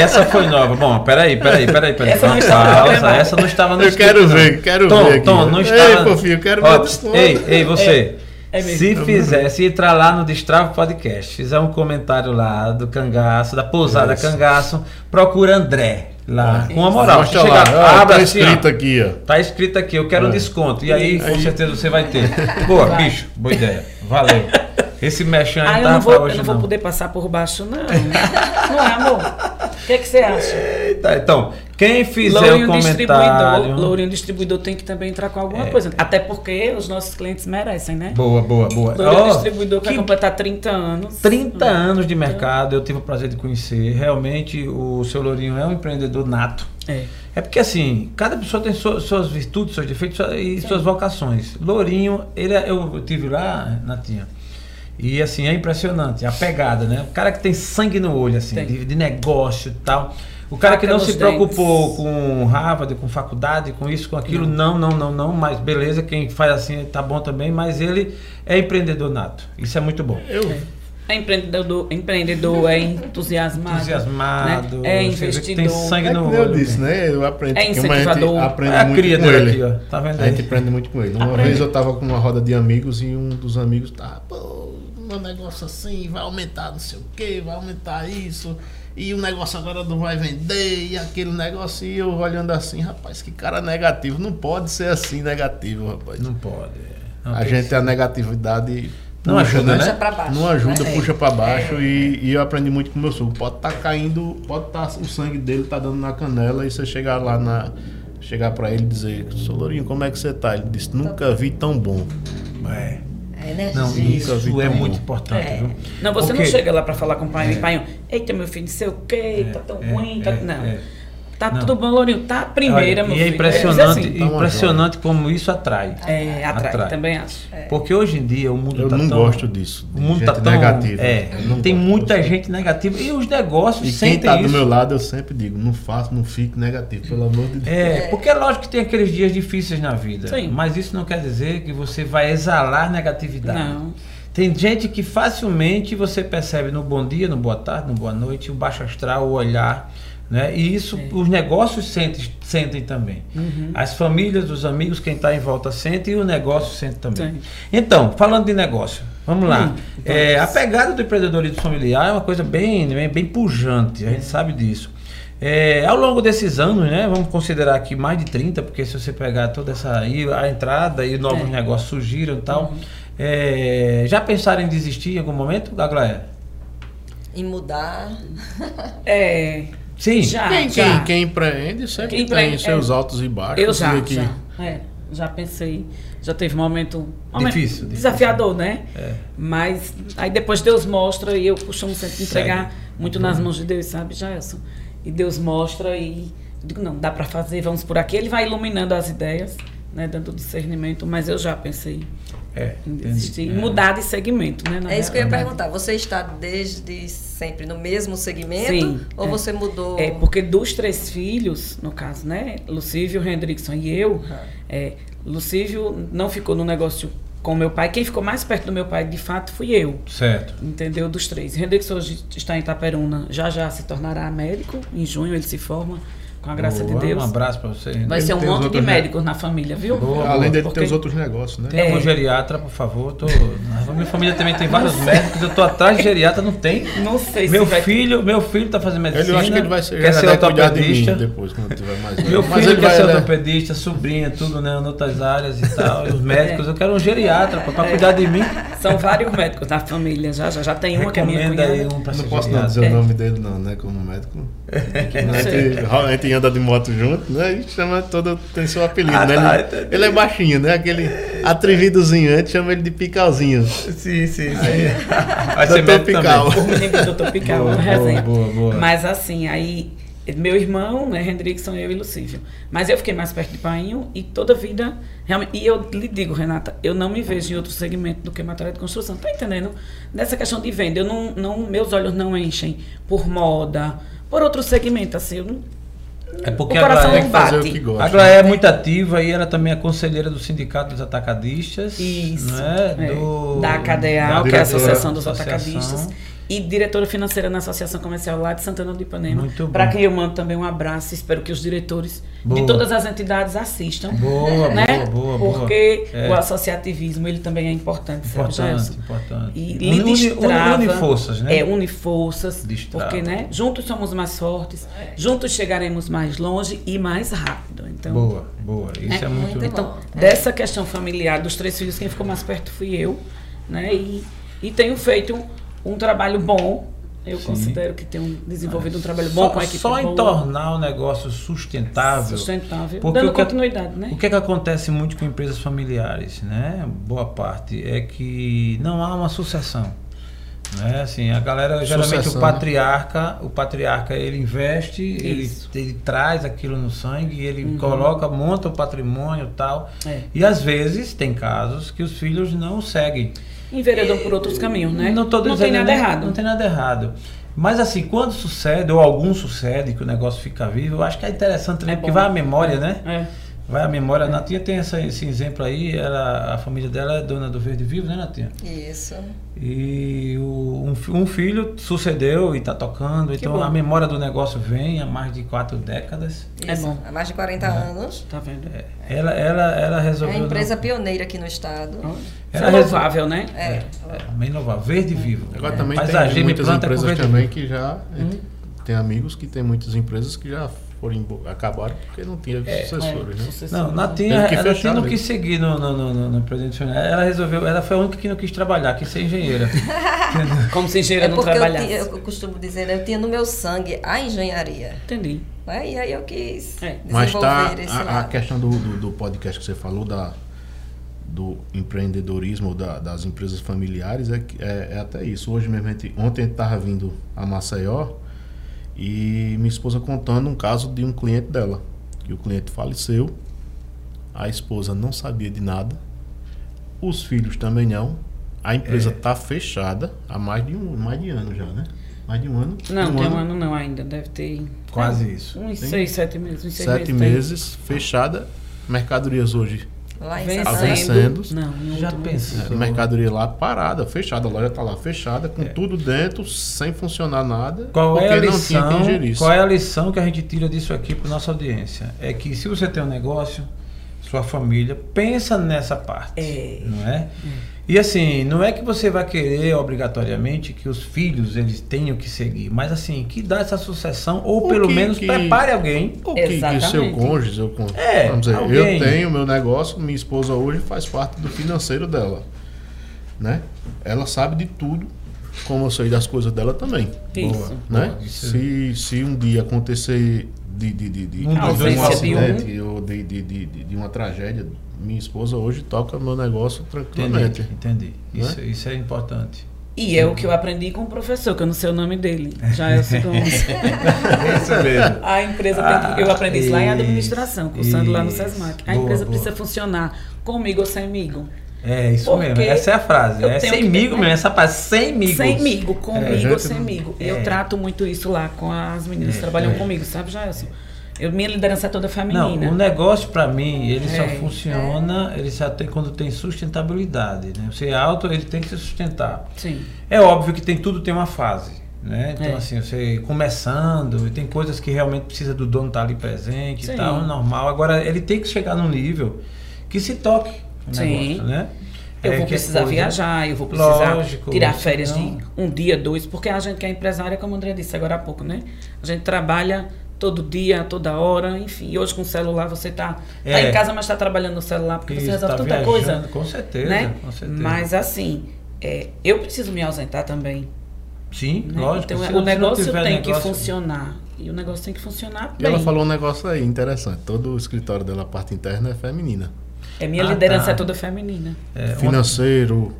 Essa foi nova. Bom, peraí, peraí, peraí, peraí. Essa não Uma estava pausa. programada. Essa não estava no Eu script, quero não. ver, quero Tom, ver aqui. Tom, não Ei, estava... fofinho, eu quero Ó, ver desconto. Ei, ei, você. É mesmo. se fizer, se entrar lá no Destrava Podcast, fizer um comentário lá do Cangaço, da pousada Isso. Cangaço, procura André lá, com a moral. Mostra Chega, lá, ó, abre tá assim, ó. escrito aqui, ó. Tá escrito aqui, eu quero um É. desconto. E aí, com Aí- certeza você vai ter. Boa, Vai. bicho, boa ideia. Valeu. Esse mexão aí Ah, tava não pra vou, hoje, eu não vou não. poder passar por baixo, não. não é, amor? O que, é que você acha? Eita, então, quem fizer Lourinho o distribuidor, comentário... Lourinho distribuidor tem que também entrar com alguma É. coisa. Até porque os nossos clientes merecem, né? Boa, boa, boa. Lourinho Ó, distribuidor que vai completar 30 anos. 30 anos de mercado, eu tive o prazer de conhecer. Realmente, o seu Lourinho é um empreendedor nato. É. É porque assim, cada pessoa tem su- suas virtudes, seus defeitos e suas vocações. Lourinho, ele é- eu tive lá, Natinha. E assim, é impressionante, a pegada, né? O cara que tem sangue no olho, assim, de, de negócio e tal. O cara que não se preocupou dentes. com Harvard, com faculdade, com isso, com aquilo, não, não, não, não, mas beleza, quem faz assim tá bom também, mas ele é empreendedor nato. Isso é muito bom. Eu, É empreendedor, empreendedor, é entusiasmado. Entusiasmado, né? É você vê que tem investidor. sangue é no como eu olho. disse, né? Eu aprendi. É como a gente incentivador. aprende É a muito cria com ele. aqui, ó. Tá vendo A gente aprende muito com ele. Uma Aprende. vez eu tava com uma roda de amigos e um dos amigos tá, pô, um negócio assim, vai aumentar não sei o que, vai aumentar isso, e o negócio agora não vai vender, e aquele negócio, e eu olhando assim, rapaz, que cara negativo, não pode ser assim negativo, rapaz. Não pode. Não a tem gente, a negatividade Não ajuda, né? Puxa pra baixo. Não ajuda, né? puxa pra baixo É. e, e eu aprendi muito com o meu sogro. Pode estar caindo, pode estar o sangue dele tá dando na canela e você chegar lá na chegar pra ele e dizer, Solorinho, como é que você tá? Ele disse, nunca vi tão bom. É. É energia. Não, isso é bom. muito importante, É. viu? Não, você Porque- não chega lá pra falar com o pai e pai, eita meu filho, não sei o quê, tá tão é, ruim, tá... é, não. É. Tá Não. tudo bom, Lourinho, tá a primeira, Olha, meu e é filho. impressionante, assim. Tá uma impressionante como isso atrai. É, atrai, Atrai. também acho. Porque hoje em dia o mundo Eu tá não tão, gosto disso. O mundo gente tá tão negativa. É, tem gosto muita disso. gente negativa e os negócios E quem sentem tá do isso. meu lado, eu sempre digo, não faça, não fique negativo, pelo amor de Deus. É, porque é lógico que tem aqueles dias difíceis na vida, Sim. mas isso não quer dizer que você vai exalar negatividade. Não. Tem gente que facilmente você percebe no bom dia, no boa tarde, no boa noite, o baixo astral, o olhar. Né? E isso É. os negócios sentem, sentem também. Uhum. As famílias, os amigos, quem está em volta sente e o negócio sente também. Sim. Então, falando de negócio, vamos lá. Hum, É, vamos. a pegada do empreendedorismo familiar é uma coisa bem, bem, bem pujante, a gente sabe disso. É, ao longo desses anos, né, vamos considerar aqui mais de 30, porque se você pegar toda essa aí, a entrada e novos É. Uhum. negócios surgiram e tal, é, já pensaram em desistir em algum momento, Aglaé? Em mudar. É, Sim. já, Quem, já. quem, quem empreende sempre Quem tem seus é. altos e baixos. Eu já, que já, é, já pensei, já teve momento, momento Difícil, desafiador, né? É. Mas aí depois Deus mostra e eu costumo sempre entregar muito nas mãos de Deus, sabe, Jailson? E Deus mostra e eu digo, não, dá para fazer, vamos por aqui. Ele vai iluminando as ideias, né, dando discernimento, mas eu já pensei É, entendi. em É. mudar de segmento, né? na É isso que eu ia perguntar. Você está desde sempre no mesmo segmento? Sim, Ou é. você mudou? É, porque dos três filhos, no caso, né? Lucívio, Hendrickson e eu, é, Lucívio não ficou no negócio com meu pai. Quem ficou mais perto do meu pai, de fato, fui eu. Certo. Entendeu? Dos três. Hendrickson hoje está em Itaperuna. Já já se tornará médico. Em junho ele se forma, com a graça Boa, de Deus. Um abraço para você. Vai Ele ser um tem monte de médicos na família, viu? Boa, Além dele Porque- ter os outros negócios, né? Tem algum É. geriatra, por favor? Tô... Minha família também tem vários médicos, eu tô atrás de geriatra, não tem. Não sei Meu se vai filho, meu filho tá fazendo medicina. Ele, eu acho que ele vai ser, quer ser vai cuidar de ortopedista. depois, quando tiver mais. Meu Mas filho ele quer vai, ser né? ortopedista, sobrinha, tudo, né? Em outras áreas e tal. E os médicos, eu quero um geriatra pra, pra cuidar de mim. São vários médicos da família. Já já, já tem uma que é minha Recomenda cunhada. aí um pra Não posso não dizer É. o nome dele, não, né? Como médico. A gente, gente anda de moto junto, né? E chama todo. Tem seu apelido, Ah, né? tá, Ele, ele é baixinho, né? Aquele atrevidozinho, a gente chama ele de picalzinho. Sim, sim, sim. Vai ser Doutor Pical. também. O menino do Doutor Pical, Boa, boa, resenha. boa, boa. Mas assim, aí, meu irmão, né, Hendrickson, eu e Lucívio. Mas eu fiquei mais perto de Painho e toda a vida, realmente. E eu lhe digo, Renata, eu não me vejo em outro segmento do que material de construção. Tá entendendo? Nessa questão de venda, eu não, não, meus olhos não enchem por moda, por outro segmento, assim. Eu não, É porque o coração a que gosta. A Glória é muito ativa e ela também é conselheira do Sindicato dos Atacadistas. Isso. Né? é. Do, da ACADEAL, da que é a Associação dos associação. Atacadistas. E diretora financeira na Associação Comercial lá de Santana do Ipanema. Muito bom. Para quem eu mando também um abraço. Espero que os diretores Boa. de todas as entidades assistam. Boa, né? boa, boa, boa. Porque É. o associativismo ele também é importante, sabe, Importante, Gelson? importante. E uni- destrava. Une forças, né? É, une forças. Destrava. Porque, né? Juntos somos mais fortes. Juntos chegaremos mais longe e mais rápido. Então, Boa, boa. Isso é, É, muito, muito então, bom. É. dessa questão familiar dos três filhos, quem ficou mais perto fui eu, né? E, e tenho feito um, um trabalho bom. Eu Sim. considero que tenho desenvolvido um trabalho bom só, com a equipe Só em boa, tornar o negócio sustentável. sustentável, Porque dando que- continuidade, né? O que, é que acontece muito com empresas familiares, né? Boa parte é que não há uma sucessão. Né? Assim, a galera, geralmente Sucessão, o né? patriarca, o patriarca ele investe, ele, ele traz aquilo no sangue, ele Uhum. coloca, monta o patrimônio e tal. É. E às vezes tem casos que os filhos não seguem. Enveredam por outros caminhos, né? Não, tô tem dizendo nada nem- errado. Não tem nada errado. Mas assim, quando sucede, ou algum sucede, que o negócio fica vivo, eu acho que é interessante também, É porque vai a memória, né? É. Vai a memória. A Natinha tem essa- esse exemplo aí, ela, a família dela é dona do Verde Vivo, né, Natinha? Isso. E o- um, um filho sucedeu e está tocando, então bom. a memória do negócio vem há mais de quatro décadas. É Isso. bom. Há mais de 40 anos. Tá vendo? É, Ela, ela, ela É resolveu. a empresa não- pioneira aqui no estado. Ela é louvável, né? É. É, bem inovável. Verde Vivo. Agora É, também tem muitas empresas também que já. gente Tem amigos que tem muitas empresas que já foram acabaram porque não tinha sucessores, né? sucessor. Não, Natinha, Teve que ela fechar não quis seguir no, no, no, no, no familiar. Ela resolveu, ela foi a única que não quis trabalhar, quis ser engenheira. Como se engenheira É não eu, trabalhasse. tinha- eu costumo dizer, né, eu tinha no meu sangue a engenharia. Entendi. Né? E aí eu quis É. desenvolver Mas tá esse a, a questão do, do, do podcast que você falou da do empreendedorismo da- das empresas familiares é, é, é até isso. Hoje mesmo, gente- ontem a gente estava vindo a Maceió e minha esposa contando um caso de um cliente dela. Que o cliente faleceu, a esposa não sabia de nada, os filhos também não. A empresa está fechada há mais de um mais de ano já, né? Mais de um ano. Não, um tem um ano não ainda. Deve ter. Quase isso. Uns Tem seis, sete meses. Uns seis sete meses. meses fechada. Mercadorias hoje Lá em Vencendo. Não, em Já pensou? É, mercadoria lá parada, fechada, a loja tá lá fechada, É. com tudo dentro, sem funcionar nada. Qual é, a porque não tinha quem lição, gerisse. qual é a lição que a gente tira disso aqui para nossa audiência? É que se você tem um negócio, sua família, pensa nessa parte. É. Não é? E assim, não é que você vai querer obrigatoriamente que os filhos eles tenham que seguir, mas assim, que dá essa sucessão, ou O pelo que- menos que- prepare alguém. O que, que seu cônjuge, eu, con- É, vamos dizer, alguém. eu tenho meu negócio, minha esposa hoje faz parte do financeiro dela, né? Ela sabe de tudo, como eu sei das coisas dela também, Isso. né? Boa, isso. Se, se um dia acontecer de, de, de, de, Um um um. acidente ou de, de, de, de, de uma tragédia, minha esposa hoje toca meu negócio tranquilamente. Entendi, entendi. Né? Isso, isso é importante. E é o que eu aprendi com o professor, que eu não sei o nome dele. Já é o segundo. isso mesmo. A empresa tem que. Eu aprendi isso lá em Ah, administração, cursando lá no isso. SESMAC. A Boa, empresa boa. precisa funcionar comigo ou semigo. É, isso Porque mesmo. Essa é a frase. É que semigo mesmo. Essa parte, semigo. Semigo, É, comigo gente, ou semigo. É. eu trato muito isso lá com as meninas que trabalham é. comigo, sabe, Jailson? Eu, minha liderança é toda Não, feminina. o negócio para mim, ele só É. funciona, ele só tem quando tem sustentabilidade, né? Você é alto, ele tem que se sustentar. Sim. É óbvio que tem tudo tem uma fase, né? Então É. assim, você começando, tem coisas que realmente precisa do dono estar ali presente Sim. e tal, é normal. Agora ele tem que chegar num nível que se toque o Sim. negócio, né? Eu É, vou é precisar coisa- viajar, eu vou precisar Lógico, tirar férias senão- de um dia, dois, porque a gente que é empresária, como o André disse agora há pouco, né? A gente trabalha todo dia, toda hora, enfim. E hoje com o celular você tá, tá É. em casa, mas está trabalhando no celular, porque você Isso, resolve tá tanta viajando, coisa. Com certeza, né? com certeza. Mas assim, é, eu preciso me ausentar também. Sim, né? lógico. Então é, o negócio tem que negócio- funcionar. E o negócio tem que funcionar E bem. ela falou um negócio aí interessante. Todo o escritório dela, a parte interna, é feminina. É minha Ah, liderança tá. é toda feminina. É, Financeiro,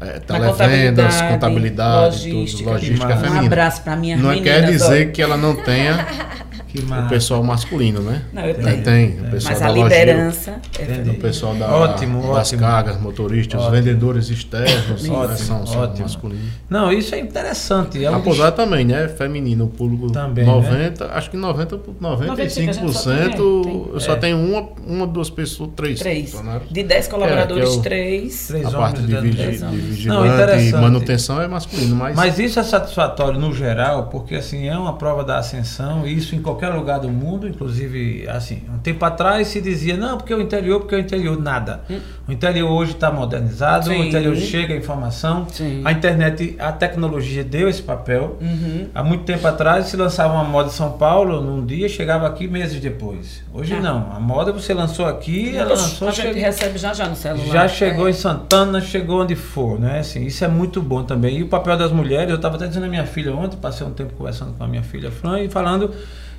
é, televendas, contabilidade, contabilidade, logística. tudo, logística é Um Um feminina. abraço para minha Não é menina. quer dizer que ela não tenha que o pessoal masculino, né? Não, eu Ela tenho. tem. O pessoal Mas da a liderança é o pessoal da, Ótimo, das ótimo. cargas, motoristas, os Ótimo. vendedores externos né, Ótimo, são, são ótimo. masculinos. Não, isso é interessante. É um A pousada também, né? Feminino, o público Também, 90, acho que 90, por 95% tem, eu só É. tenho uma, uma, duas pessoas, três, Três. funcionários. De dez colaboradores, que é o- três. Três A parte homens de, vigi- de vigilante e manutenção é masculino, mas, Mas isso é satisfatório no geral, porque assim é uma prova da ascensão, e isso em qualquer lugar do mundo, inclusive assim, um tempo atrás se dizia, não, porque o interior, porque o interior, nada. O interior hoje está modernizado, o Sim. interior chega a informação, Sim. a internet, a tecnologia deu esse papel. Uhum. Há muito tempo atrás se lançava uma moda em São Paulo, num dia chegava aqui meses depois. Hoje Ah. não, a moda você lançou aqui, ela lançou, a gente chegou- recebe já já no celular. já chegou em Santana, chegou onde for, né? Assim, isso é muito bom também. E o papel das mulheres, eu estava até dizendo à minha filha ontem, passei um tempo conversando com a minha filha Fran e falando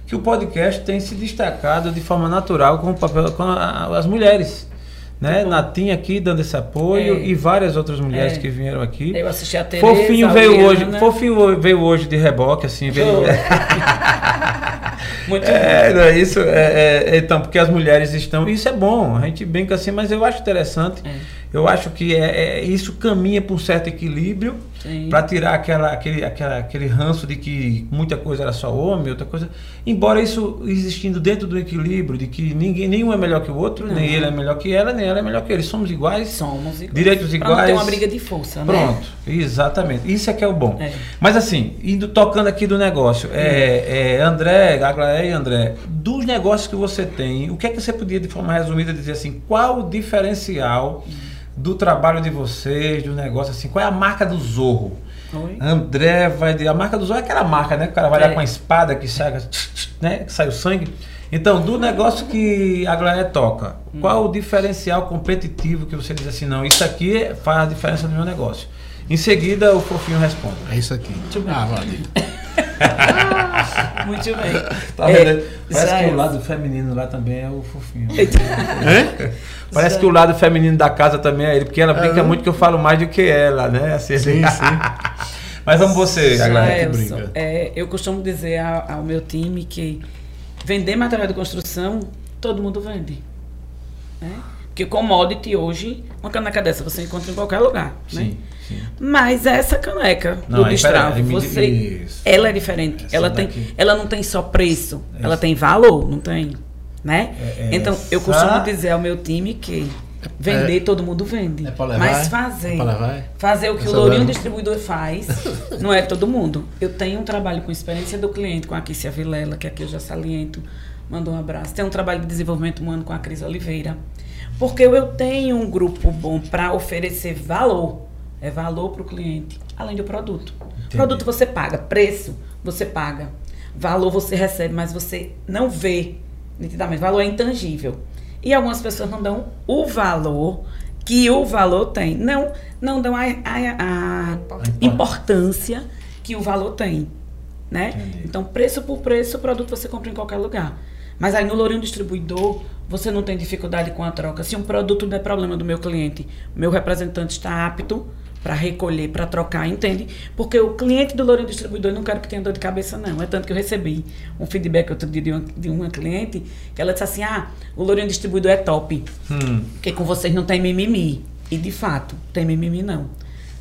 que o podcast tem se destacado de forma natural com o papel com a- as mulheres. Né? Natinha aqui dando esse apoio É. e várias outras mulheres É. que vieram aqui. Eu assisti a Tereza, Fofinho a veio hoje, Fofinho veio hoje de reboque, assim, veio. Muito É, não é isso. É, é, então, porque as mulheres estão. Isso é bom, a gente brinca assim, mas eu acho interessante. Eu acho que é, é- isso caminha para um certo equilíbrio para tirar aquela, aquele, aquela, aquele ranço de que muita coisa era só homem, outra coisa. Embora isso existindo dentro do equilíbrio, de que ninguém, nenhum é melhor que o outro, Não. nem ele é melhor que ela, nem ela é melhor que ele. Somos iguais. Somos iguais. Direitos Pra não iguais. ter uma briga de força, né? Pronto, exatamente. Isso é que é o bom. É. Mas assim, indo tocando aqui do negócio, é, é, André, Aglaé e André, dos negócios que você tem, o que é que você podia, de forma resumida, dizer assim, qual o diferencial do trabalho de vocês, do negócio, assim, qual é a marca do Zorro? Oi? André vai. A marca do Zorro é aquela marca, né? Que o cara vai lá É. com a espada que sai, né? que sai o sangue. Então, do negócio que a Glaé toca, Hum. qual o diferencial competitivo que você diz assim, não, isso aqui faz a diferença no meu negócio? Em seguida, o fofinho responde. é isso aqui. Ah, Valdir. Muito bem. Tá É? Parece já que o lado feminino lá também é o fofinho. Hã? Parece Já- que o lado feminino da casa também é ele, porque ela brinca É. muito que eu falo mais do que ela, né? Assim, Sim, sim. Mas vamos você, Aglaé. que brinca. é, eu costumo dizer ao, ao meu time que vender material de construção, todo mundo vende. Né? Porque commodity hoje, uma caneca dessa você encontra em qualquer lugar. Né? Sim. Mas essa caneca Não, do aí, Destravo, me- você, isso. ela é diferente. Essa Ela, tem, ela não tem só preço, ela tem valor, não tem? Né? É- então, eu costumo dizer ao meu time que Vender, todo mundo vende. É levar, Mas é? fazer. É é? Fazer o que o Lourinho. Distribuidor faz, não é todo mundo. Eu tenho um trabalho com experiência do cliente, com a Kícia Vilela, que aqui eu já saliento. Mando um abraço. Tenho um trabalho de desenvolvimento humano com a Cris Oliveira. Porque eu tenho um grupo bom para oferecer valor. É valor para o cliente, além do produto. Produto você paga, preço você paga. Valor você recebe, mas você não vê nitidamente. Valor é intangível. E algumas pessoas não dão o valor que o valor tem. Não, não dão a, a- a importância que o valor tem. Né? Entendi. Então, preço por preço, o produto você compra em qualquer lugar. Mas aí no Lourinho Distribuidor, você não tem dificuldade com a troca. Se um produto não é problema do meu cliente, meu representante está apto para recolher, para trocar, entende? Porque o cliente do Lourinho Distribuidor eu não quero que tenha dor de cabeça, não. É tanto que eu recebi um feedback outro dia de uma, de uma cliente que ela disse assim: ah, o Lourinho Distribuidor é top. Hum. Porque com vocês não tem mimimi. E de fato, tem mimimi não.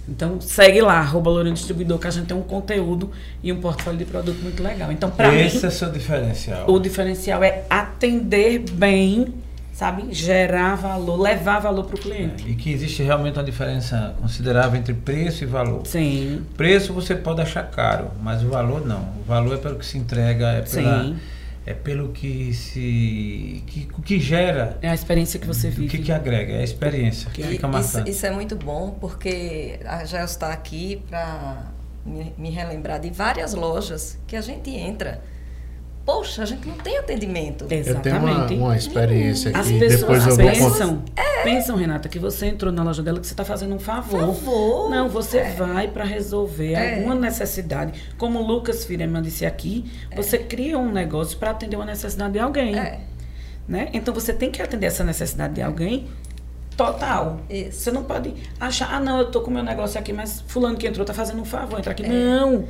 Então segue lá, arroba Lourinho Distribuidor, que a gente tem um conteúdo e um portfólio de produto muito legal. Então, para mim, Esse é seu diferencial. o diferencial é atender bem, sabe? Gerar valor, levar valor para o cliente. E que existe realmente uma diferença considerável entre preço e valor. Sim, Preço você pode achar caro, mas o valor não. O valor é pelo que se entrega, é, pela, Sim. é pelo que se. que, o que gera, é a experiência que você o vive. que, que agrega, é a experiência que E fica isso, isso é muito bom, porque a Jael está aqui para me, me relembrar de várias lojas que a gente entra. Poxa, a gente não tem atendimento. Eu tenho uma, Exatamente. uma experiência As aqui, pessoas depois eu vou contar. pensam, pensam, Renata, que você entrou na loja dela que você está fazendo um favor. Favor. Não, você É. vai para resolver É. alguma necessidade. Como o Lucas Firman disse aqui, você cria um negócio para atender uma necessidade de alguém. É. Né? Então você tem que atender essa necessidade de alguém total. Isso. Você não pode achar, ah, não, eu tô com meu negócio aqui, mas fulano que entrou tá fazendo um favor, entra aqui. Não!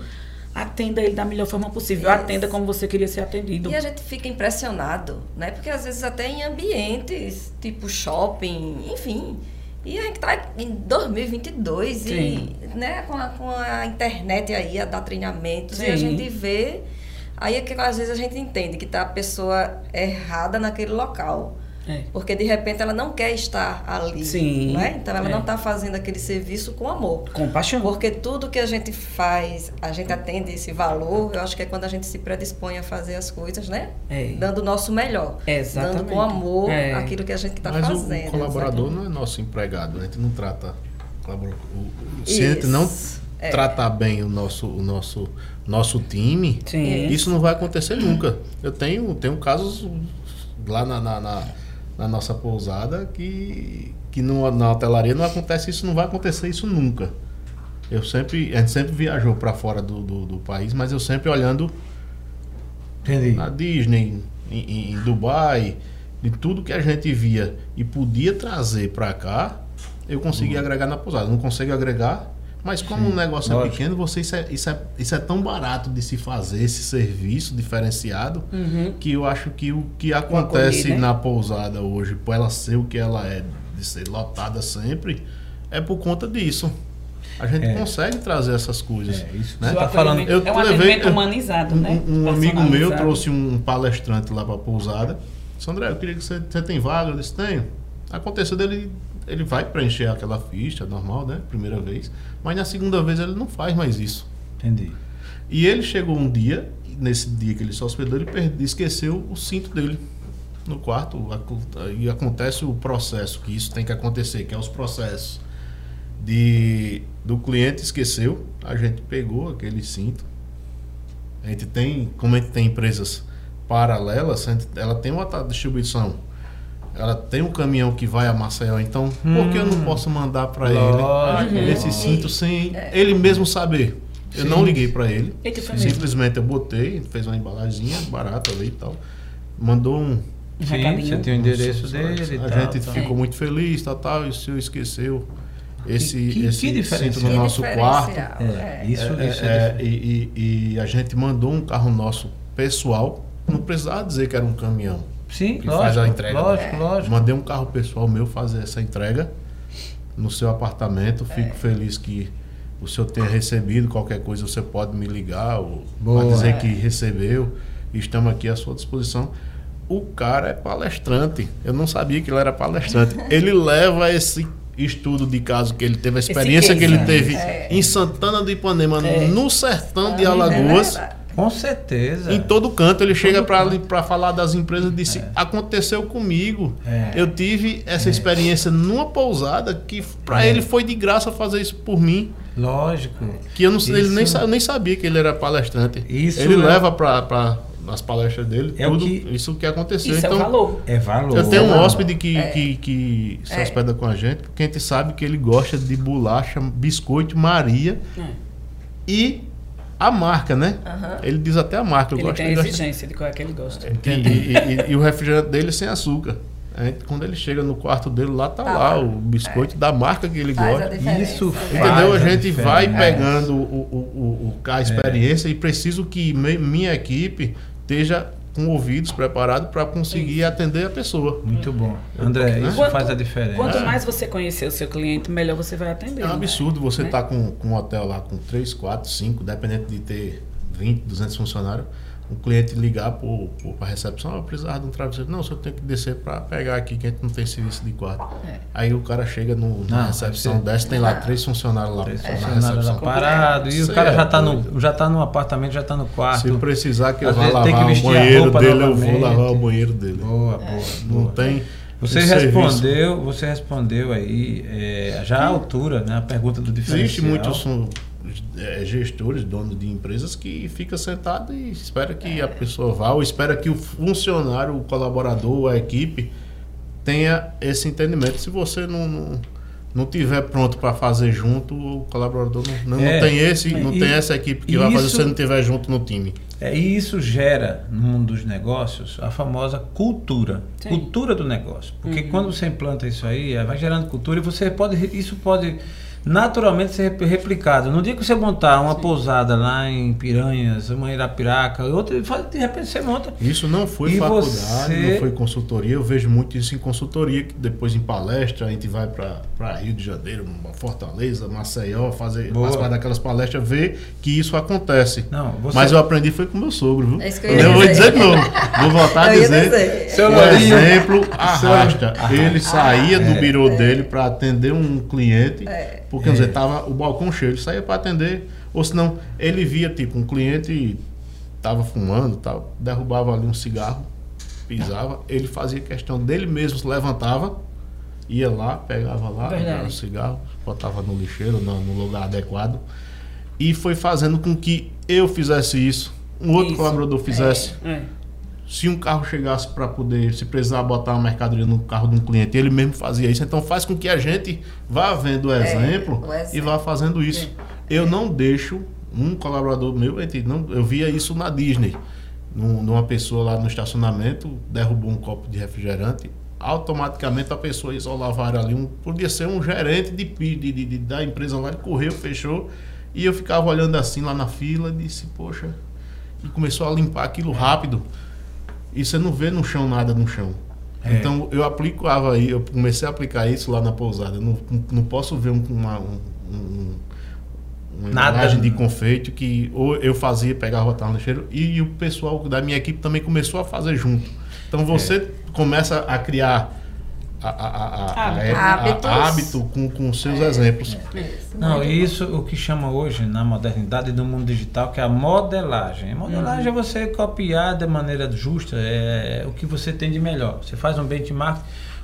Atenda ele da melhor forma possível. Atenda como você queria ser atendido. E a gente fica impressionado, né? Porque às vezes até em ambientes, tipo shopping, enfim. E a gente tá em 2022 Sim. e, né, com a, com a internet aí a dar treinamentos e a Sim. gente vê, aí é que às vezes a gente entende que tá a pessoa errada naquele local. É. Porque de repente ela não quer estar ali. Sim, Né? Então ela é. não está fazendo aquele serviço com amor. Compaixão. Porque tudo que a gente faz, a gente atende esse valor, eu acho que é quando a gente se predispõe a fazer as coisas, né? É. Dando o nosso melhor. Exatamente. Dando com amor É. aquilo que a gente está Mas o- fazendo. o colaborador não é nosso empregado, a gente não trata. Se a gente não é. tratar bem o nosso, o nosso, nosso time, Sim. isso não vai acontecer nunca. Eu tenho, tenho casos lá na, na, na- na nossa pousada que, que no, na hotelaria não acontece isso, não vai acontecer isso nunca. Eu sempre, a gente sempre viajou para fora do, do, do país, mas eu sempre olhando Entendi. na Disney, em, em- em Dubai, de tudo que a gente via e podia trazer para cá, eu conseguia agregar na pousada. Não consigo agregar, mas como. Sim, o negócio é pequeno, você, isso, é, isso, é, isso é tão barato de se fazer, esse serviço diferenciado, Uhum. que eu acho que o que acontece acolher, né? na pousada hoje, por ela ser o que ela é, de ser lotada sempre, é por conta disso. A gente É. consegue trazer essas coisas. É, isso que né? tá falando. acolhimento- é um levei- atendimento eu- humanizado, um, né? um amigo meu trouxe um palestrante lá pra pousada. Disse, André, eu queria que você, você tem vaga? Eu disse, tenho. Aconteceu dele, ele vai preencher aquela ficha normal, né? Primeira vez. Mas na segunda vez ele não faz mais isso. Entendi. E ele chegou um dia, nesse dia que ele se hospedou, ele perde- esqueceu o cinto dele no quarto. E acontece o processo, que isso tem que acontecer, que é os processos. De, do cliente esqueceu, a gente pegou aquele cinto. A gente tem, como a gente tem empresas paralelas, ela tem uma distribuição. Ela tem um caminhão que vai a Maceió, então por que eu não posso mandar para ele esse cinto sem ele mesmo saber? Eu Sim. não liguei para ele. Simplesmente eu botei, fez uma embalaginha barata ali e tal. Mandou um. Sim, você tem o endereço um- dele e A tal, gente tal. ficou muito feliz, tal, tal. E o senhor esqueceu esse, Que- que- esse que cinto no nosso quarto. diferencial, É, isso, É, isso é, é, diferente. e, e- e a gente mandou um carro nosso pessoal. Não precisava dizer que era um caminhão. Sim, que lógico, faz a entrega. lógico, lógico. Mandei um carro pessoal meu fazer essa entrega no seu apartamento. Fico É. feliz que o senhor tenha recebido. Qualquer coisa você pode me ligar ou Boa. dizer É. que recebeu. Estamos aqui à sua disposição. o cara é palestrante. Eu não sabia que ele era palestrante. ele leva esse estudo de caso que ele teve, a experiência que ele teve é. em Santana do Ipanema, é. no sertão de Alagoas. Com certeza. Em todo canto ele chega para falar das empresas e disse: é. aconteceu comigo. É. Eu tive essa é. experiência numa pousada que para é. ele foi de graça fazer isso por mim. Lógico. Que eu, não, isso... ele nem, eu nem sabia que ele era palestrante. Isso ele é leva para nas palestras dele, é tudo que, isso que aconteceu. Isso então, é valor. É valor. Eu tenho um hóspede que, é. que, que se é. hospeda com a gente, porque a gente sabe que ele gosta de bolacha, biscoito, Maria é. e a marca, né? Uhum. Ele diz até a marca. Eu ele gosto, tem a exigência de qual é que ele gosta. E, e, e, e o refrigerante dele sem açúcar. Gente, quando ele chega no quarto dele, lá tá, tá lá o biscoito é. da marca que ele faz gosta. Isso Entendeu? A, a gente vai pegando o, o, o, a experiência é. e preciso que minha equipe esteja com ouvidos preparados para conseguir Isso. atender a pessoa. Muito bom. André, isso quanto, faz a diferença. Quanto mais você conhecer o seu cliente, melhor você vai atender. É um né? absurdo você estar né? tá com, com um hotel lá com 3, 4, 5, dependente de ter 20, 200 funcionários um cliente ligar para a recepção, eu precisava de um travesseiro. Não, só tenho que descer para pegar aqui, que a gente não tem serviço de quarto. É. Aí o cara chega no, na não, recepção, desce, tem lá três funcionários lá. Três funcionários lá parado, e o cara já está no, já tá no apartamento, já está no quarto. Se precisar que eu vá lavar o banheiro dele, eu vou lavar o banheiro dele. Boa, boa. Não boa. tem... Você respondeu, você respondeu aí é, já a altura, né? A pergunta do diferencial. Existe muitos é, gestores, donos de empresas que fica sentado e espera que a pessoa vá ou espera que o funcionário, o colaborador, a equipe tenha esse entendimento. Se você não, não, não tiver pronto para fazer junto, o colaborador não, não, é, não tem esse, não e, tem essa equipe que vai fazer se você não tiver junto no time. É, e isso gera no mundo dos negócios a famosa cultura, Sim. cultura do negócio. Porque uhum. quando você implanta isso aí, vai gerando cultura e você pode, isso pode naturalmente ser replicado. No dia que você montar uma Sim. pousada lá em Piranhas, uma Irapiraca, outra, de repente você monta. Isso não foi e faculdade, você... não foi consultoria. Eu vejo muito isso em consultoria, que depois em palestra a gente vai para Rio de Janeiro, Fortaleza, Maceió, fazer participar daquelas palestras, ver que isso acontece. Não, você... Mas eu aprendi foi com meu sogro, viu? É isso que eu, eu vou dizer de novo. Vou voltar a dizer. dizer. Seu o exemplo arrasta. Ele saía do é, birô é. dele para atender um cliente. É porque, é. dizer, tava o balcão cheio, ele saía para atender, ou senão ele via, tipo, um cliente tava fumando, tal, derrubava ali um cigarro, pisava, ele fazia questão dele mesmo, se levantava, ia lá, pegava lá, pegava o cigarro, botava no lixeiro, no, no, lugar adequado, e foi fazendo com que eu fizesse isso, um outro isso. colaborador fizesse. É. É se um carro chegasse para poder, se precisar botar uma mercadoria no carro de um cliente, ele mesmo fazia isso. Então faz com que a gente vá vendo o exemplo, é, o exemplo. e vá fazendo isso. É. Eu não deixo um colaborador meu, não, eu via isso na Disney. Numa pessoa lá no estacionamento, derrubou um copo de refrigerante, automaticamente a pessoa isolava ali. Um, podia ser um gerente de, de, de, de da empresa lá, ele correu, fechou, e eu ficava olhando assim lá na fila e disse, poxa, e começou a limpar aquilo rápido e você não vê no chão nada no chão. É. Então eu aplicava aí, eu comecei a aplicar isso lá na pousada. Eu não, não posso ver uma, um, um, uma nada. imagem de confeito que ou eu fazia, pegava, botava no cheiro, e, e, o pessoal da minha equipe também começou a fazer junto. Então você é. começa a criar a, a, a, hábito com, com seus é, exemplos. É. Não, isso o que chama hoje na modernidade do mundo digital que é a modelagem. A modelagem uhum. é você copiar de maneira justa é, o que você tem de melhor. Você faz um benchmark,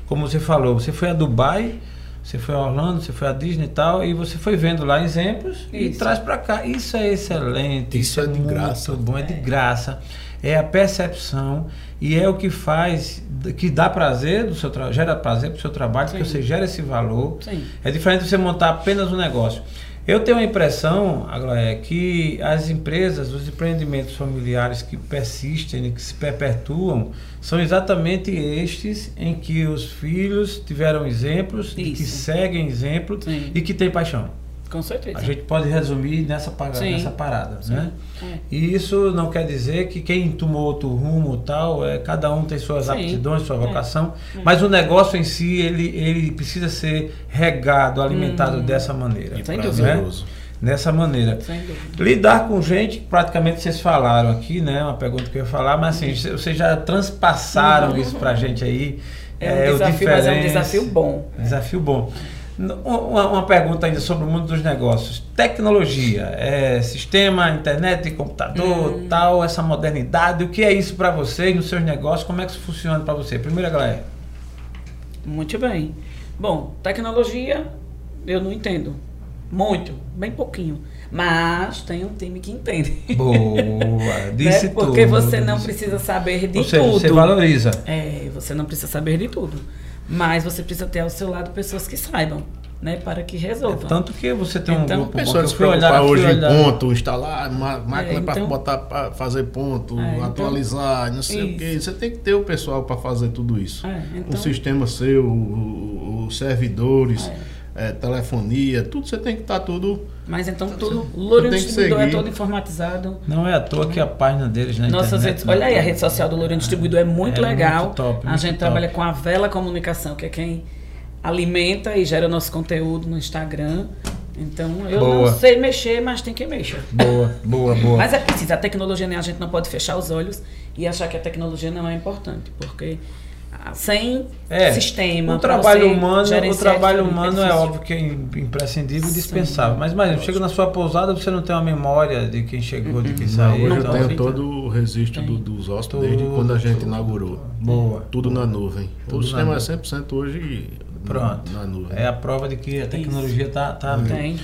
como você falou, você foi a Dubai, você foi a Orlando, você foi a Disney e tal, e você foi vendo lá exemplos isso. e traz para cá. Isso é excelente. Isso, isso é, é de graça. bom, é de graça. É a percepção e é o que faz, que dá prazer do seu trabalho, gera prazer para o seu trabalho, Sim. porque você gera esse valor. Sim. É diferente de você montar apenas um negócio. Eu tenho a impressão, é que as empresas, os empreendimentos familiares que persistem, que se perpetuam, são exatamente estes em que os filhos tiveram exemplos, que seguem exemplos e que têm paixão. Com certeza. A gente pode resumir nessa, nessa parada, Sim. né? É. E isso não quer dizer que quem tomou outro rumo tal, é, cada um tem suas Sim. aptidões, sua é. vocação, é. mas o negócio em si, ele, ele precisa ser regado, alimentado hum. dessa maneira. E prazeroso. Né? nessa maneira. Lidar com gente, praticamente vocês falaram aqui, né? Uma pergunta que eu ia falar, mas assim, vocês já transpassaram uhum. isso pra gente aí. É, é um desafio, mas é um desafio bom. Desafio bom. Uma, uma, pergunta ainda sobre o mundo dos negócios. Tecnologia, é, sistema, internet, computador, hum. tal, essa modernidade. O que é isso para vocês nos seus negócios? Como é que isso funciona para você? Primeira galera. Muito bem. Bom, tecnologia eu não entendo. Muito, bem pouquinho. Mas tem um time que entende. Boa, disse né? Porque tudo, você não precisa saber de seja, tudo. Você valoriza. É, você não precisa saber de tudo. Mas você precisa ter ao seu lado pessoas que saibam. Né, para que resolvam. É, tanto que você tem um então, grupo pessoas que preocupar hoje em ponto, instalar máquina é, então, para botar para fazer ponto, é, então, atualizar, não sei isso. o que. Você tem que ter o pessoal para fazer tudo isso. É, então, o sistema seu, os servidores. É telefonia, tudo você tem que estar tá tudo. Mas então tudo, o Lourinho Distribuidor é todo informatizado. Não é à toa que a página deles na Nossas internet, redes, olha aí, a rede social do Lourinho Distribuidor é muito é legal. Muito top, a gente top. trabalha com a Vela Comunicação, que é quem alimenta e gera nosso conteúdo no Instagram. Então, eu boa. não sei mexer, mas tem que mexer. Boa, boa, boa. Mas é preciso. A tecnologia, né, a gente não pode fechar os olhos e achar que a tecnologia não é importante, porque sem é, sistema. O trabalho humano, o trabalho humano é, óbvio que é imprescindível e dispensável. Mas imagina, chega na sua pousada, você não tem uma memória de quem chegou, uhum. de quem saiu. Não, então, eu tenho todo o registro do, dos hóspedes desde quando a gente inaugurou. Boa. Tudo na nuvem. Tudo o sistema é 100% hoje Pronto. Na, nuvem. É a prova de que a tecnologia está tá, tá Tem.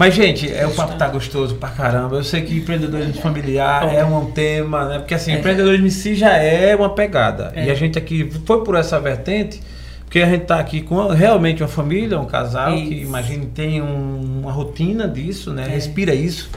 Mas, gente, é, o papo tá gostoso pra caramba. Eu sei que empreendedorismo familiar é um tema, né? Porque assim, é. empreendedorismo em si já é uma pegada. É. E a gente aqui foi por essa vertente, porque a gente tá aqui com realmente uma família, um casal isso. que, imagine, tem um, uma rotina disso, né? É. Respira isso.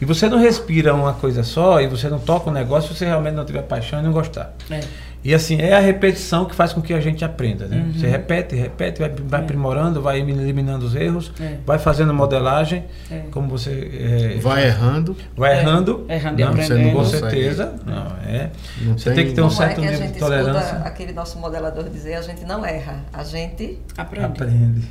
E você não respira uma coisa só e você não toca um negócio se você realmente não tiver paixão e não gostar. É. E assim, é a repetição que faz com que a gente aprenda, né? Uhum. Você repete, repete, vai, vai é. aprimorando, vai eliminando os erros, é. vai fazendo modelagem, é. como você... É, vai errando. Vai errando. É. Errando e aprendendo. Com certeza. Não, é. Não você tem, tem que ter um certo é nível de tolerância. aquele nosso modelador dizer, a gente não erra, a gente... Aprende. Aprende.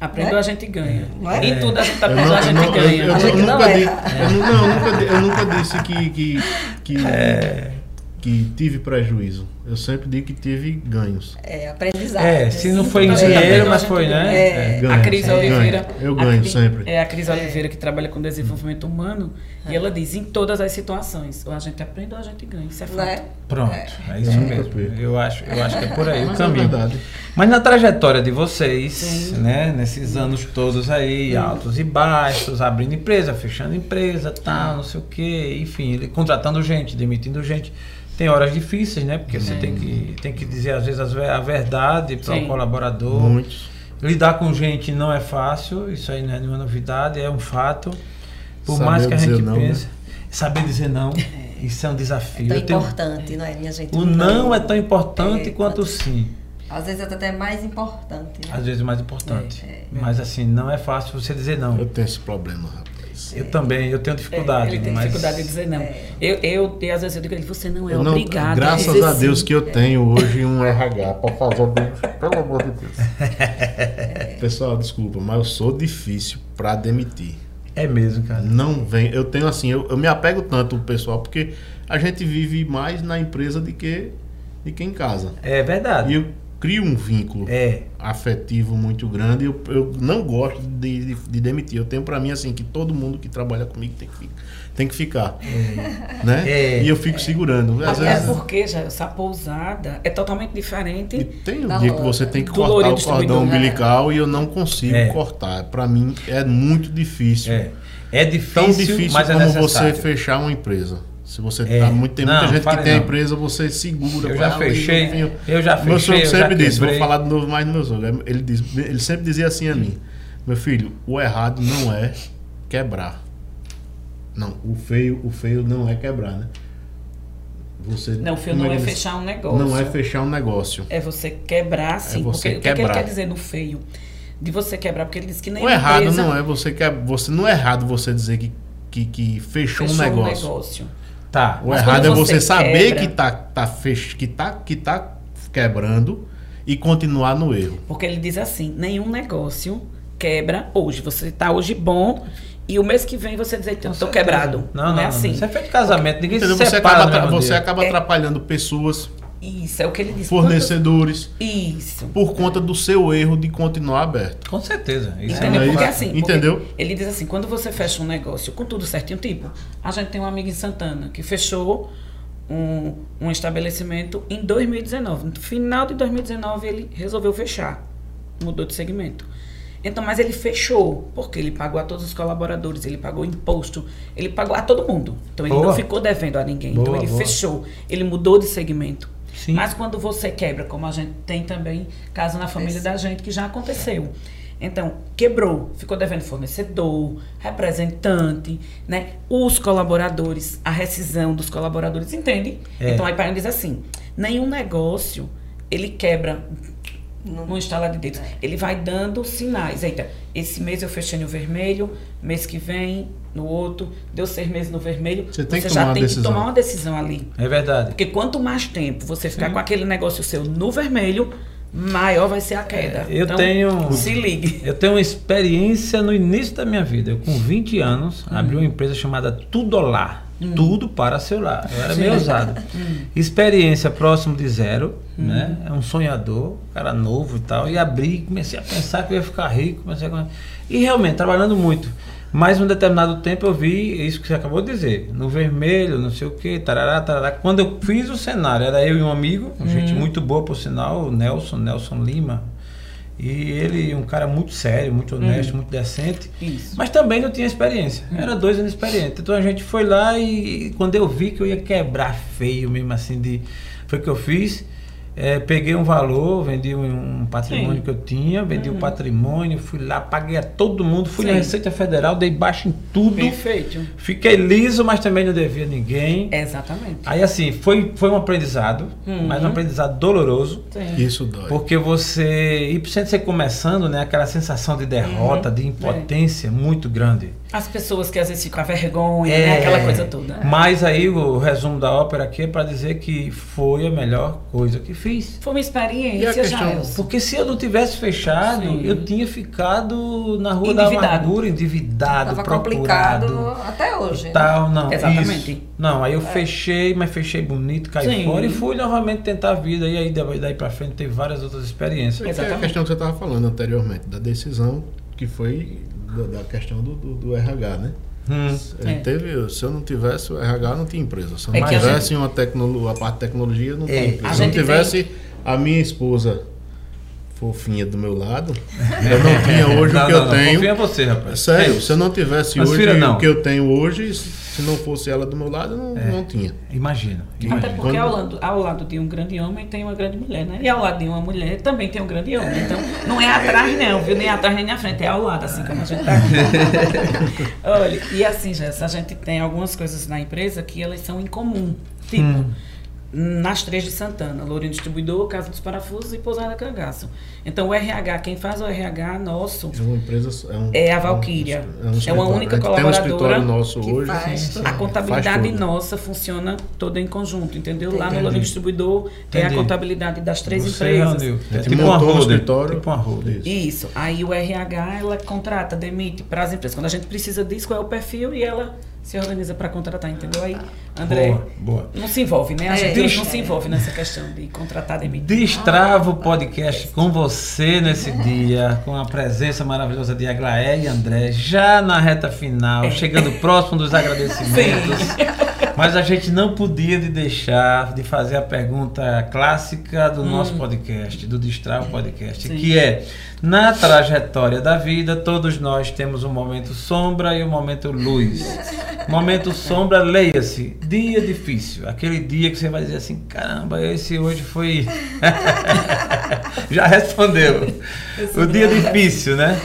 Aprendeu, é? a gente ganha. Não é? Em tudo a gente aprende, a gente ganha. Eu, eu, a gente não nunca, erra. eu, não, eu, nunca, eu nunca disse que... que, que que tive prejuízo. Eu sempre digo que tive ganhos. É, aprendizado. É, se não foi em dinheiro, mas foi, né? É, é. a Cris Oliveira. Eu ganho sempre. É a Cris Oliveira que trabalha com desenvolvimento humano e ela diz em todas as situações, ou a gente aprende ou a gente ganha. Isso é fato. É? Pronto, é, é isso mesmo. Eu acho, eu acho que é por aí o é caminho. Mas na trajetória de vocês, Sim. né, nesses anos todos aí, Sim. altos e baixos, abrindo empresa, fechando empresa, tal, não sei o quê, enfim, contratando gente, demitindo gente tem horas difíceis, né? Porque você tem que, tem que dizer, às vezes, a verdade para o colaborador. Muitos. Lidar com gente não é fácil, isso aí não é nenhuma novidade, é um fato. Por saber mais que a gente não, pense. Né? Saber dizer não, é. isso é um desafio. É tão importante, não é, minha gente? O não, não é tão importante é, quanto o sim. Às vezes é até mais importante. Né? Às vezes é mais importante. É, é. Mas assim, não é fácil você dizer não. Eu tenho esse problema, rapaz. Eu também, eu tenho dificuldade. É, ele tem mas... dificuldade de dizer não. É. Eu, eu, e às vezes eu digo, você não é não, obrigado Graças a, a Deus sim. que eu tenho hoje um RH para fazer pelo amor de Deus. É. Pessoal, desculpa, mas eu sou difícil para demitir. É mesmo, cara. Não vem. Eu tenho assim, eu, eu me apego tanto o pessoal, porque a gente vive mais na empresa do que, do que em casa. É verdade. E eu cria um vínculo é. afetivo muito grande. Eu, eu não gosto de, de, de demitir. Eu tenho para mim assim que todo mundo que trabalha comigo tem que, tem que ficar. É. Né? É. E eu fico segurando. Às é vezes... porque já essa pousada é totalmente diferente. E tem um dia que você tem que cortar o cordão umbilical e eu não consigo é. cortar. Para mim é muito difícil. É. É difícil, Tão difícil mas é como você fechar uma empresa. Se você é, tá muito, tem não, muita gente que tem não. a empresa, você segura. Eu já fechei. Ali, eu já fechei. Meu sogro sempre disse, vou falar de novo mais do meu sogro. Ele, diz, ele sempre dizia assim a mim: Meu filho, o errado não é quebrar. Não, o feio, o feio não é quebrar, né? Você, não, o feio não é, é fechar um negócio. Não é fechar um negócio. É você quebrar, sim. É você porque quebrar. o que, é que ele quer dizer no feio? De você quebrar, porque ele diz que nem. O errado empresa... não é você que você não é errado você dizer que, que, que fechou, fechou um negócio. Um negócio. Tá. O Mas errado é você, você saber que tá, tá, fech... que, tá, que tá quebrando e continuar no erro. Porque ele diz assim: nenhum negócio quebra hoje. Você está hoje bom e o mês que vem você dizer, eu tô quebrado. Não, não, não, é assim. Isso é feito de casamento, ninguém Entendeu? se Você separa acaba, você acaba É. atrapalhando pessoas, Isso, é o que ele disse. fornecedores, Isso. por conta do seu erro de continuar aberto. Com certeza. Isso Entendeu? é Porque assim, porque entendeu? ele diz assim, quando você fecha um negócio com tudo certinho, tipo, a gente tem um amigo em Santana que fechou um, um estabelecimento em 2019. No final de 2019 ele resolveu fechar, mudou de segmento. Então, mas ele fechou, porque ele pagou a todos os colaboradores, ele pagou imposto, ele pagou a todo mundo. Então ele Boa. não ficou devendo a ninguém. então Boa, ele boa. fechou, ele mudou de segmento. Sim. Mas quando você quebra, como a gente tem também caso na família Esse. da gente que já aconteceu. Então, quebrou, ficou devendo fornecedor, representante, né? Os colaboradores, a rescisão dos colaboradores, entende? É. Então aí Pai diz assim: nenhum negócio ele quebra no instalar de dedos. Ele vai dando sinais. Eita, esse mês eu fechei no vermelho, mês que vem no outro, deu seis meses no vermelho. Você tem que já tomar uma tem decisão. que tomar uma decisão ali. É verdade. Porque quanto mais tempo você ficar com aquele negócio seu no vermelho, maior vai ser a queda. É, eu Então, tenho- Se ligue. Eu tenho uma experiência no início da minha vida. Eu, com 20 anos, abri uma empresa chamada Tudolar. Tudo para celular. Eu era meio ousado. Experiência próximo de zero, né? É um sonhador, cara novo e tal. E abri, comecei a pensar que eu ia ficar rico. Comecei a... E realmente, trabalhando muito. Mas um determinado tempo eu vi isso que você acabou de dizer. No vermelho, não sei o que, tarará, tarará. Quando eu fiz o cenário, era eu e um amigo, gente muito boa por sinal, o Nelson, Nelson Lima. E ele, um cara muito sério, muito honesto, muito decente. Isso. Mas também não tinha experiência. Era dois inexperientes. Então a gente foi lá e quando eu vi que eu ia quebrar feio mesmo assim de. Foi o que eu fiz. É, peguei um valor, vendi um, um patrimônio Sim. que eu tinha, vendi o patrimônio, fui lá, paguei a todo mundo, fui na Sim. Receita Federal, dei baixo em tudo. Perfeito. Fiquei liso, mas também não devia a ninguém. Exatamente. Aí assim, foi, foi um aprendizado, Uhum. mas um aprendizado doloroso. Sim. Isso dói. Porque você, e principalmente você começando, né, aquela sensação de derrota, de impotência muito grande. As pessoas que às vezes ficam a vergonha, É. né? Aquela coisa toda. Mas aí o resumo da ópera aqui é para dizer que foi a melhor coisa que fiz. Foi uma E a experiência, Jailson. Porque se eu não tivesse fechado, Sim. eu tinha ficado na rua da Endividado. amargura, endividado, Tava procurado. complicado até hoje. né? Tal, não, Exatamente. isso. Não, aí eu fechei, mas fechei bonito, caí Sim. fora e fui novamente tentar a vida. E aí daí pra frente teve várias outras experiências. É a Exatamente. questão que você estava falando anteriormente, da decisão que foi da, da questão do, do, do RH, né? Hum. Ele É. teve, se eu não tivesse o RH, não tinha empresa. Se eu É não a tivesse uma tecnologia, a parte de tecnologia, não É, tinha a empresa. Se eu não gente tivesse a minha esposa fofinha do meu lado, eu não tinha hoje Não, o que não, eu não, tenho. Você, rapaz. Sério, É se eu não tivesse Mas, hoje filha, não. o que eu tenho hoje, se não fosse ela do meu lado, não, É. não tinha. Imagina. Até porque Quando- ao lado, ao lado de um grande homem tem uma grande mulher, né? E ao lado de uma mulher também tem um grande homem. Então, não é atrás não, viu? Nem atrás nem na frente, é ao lado, assim como a gente tá aqui. Olha, e assim, Jéssica, a gente tem algumas coisas na empresa que elas são em comum. Tipo, Hum. Nas três de Santana, Lourinho Distribuidor, Casa dos Parafusos e Pousada Cangaço. Então, o RH, quem faz o RH nosso É uma empresa. É, um, É a Valquíria. um É uma única A colaboradora Tem um escritório nosso que hoje. faz. A contabilidade nossa funciona toda em conjunto, entendeu? Lá no Entendi. Lourinho Distribuidor tem a Entendi. contabilidade das três Você empresas. A É gente tipo uma um holder. escritório. Tipo uma holder. Isso. Isso. Aí o RH, ela contrata, demite para as empresas. Quando a gente precisa disso, qual é o perfil e ela se organiza para contratar, entendeu? Aí, André, Boa, boa. não se envolve, né? A É, gente hoje não é. se envolve nessa questão de contratar, demitir. Destrava o podcast com você nesse dia, com a presença maravilhosa de Aglaé e André, já na reta final, chegando próximo dos agradecimentos. Mas a gente não podia de deixar de fazer a pergunta clássica do nosso podcast, do Destrava Podcast, Sim. que é: na trajetória da vida, todos nós temos um momento sombra e um momento luz. Momento sombra, leia-se, dia difícil. Aquele dia que você vai dizer assim: caramba, esse hoje foi. Já respondeu. O dia difícil, né?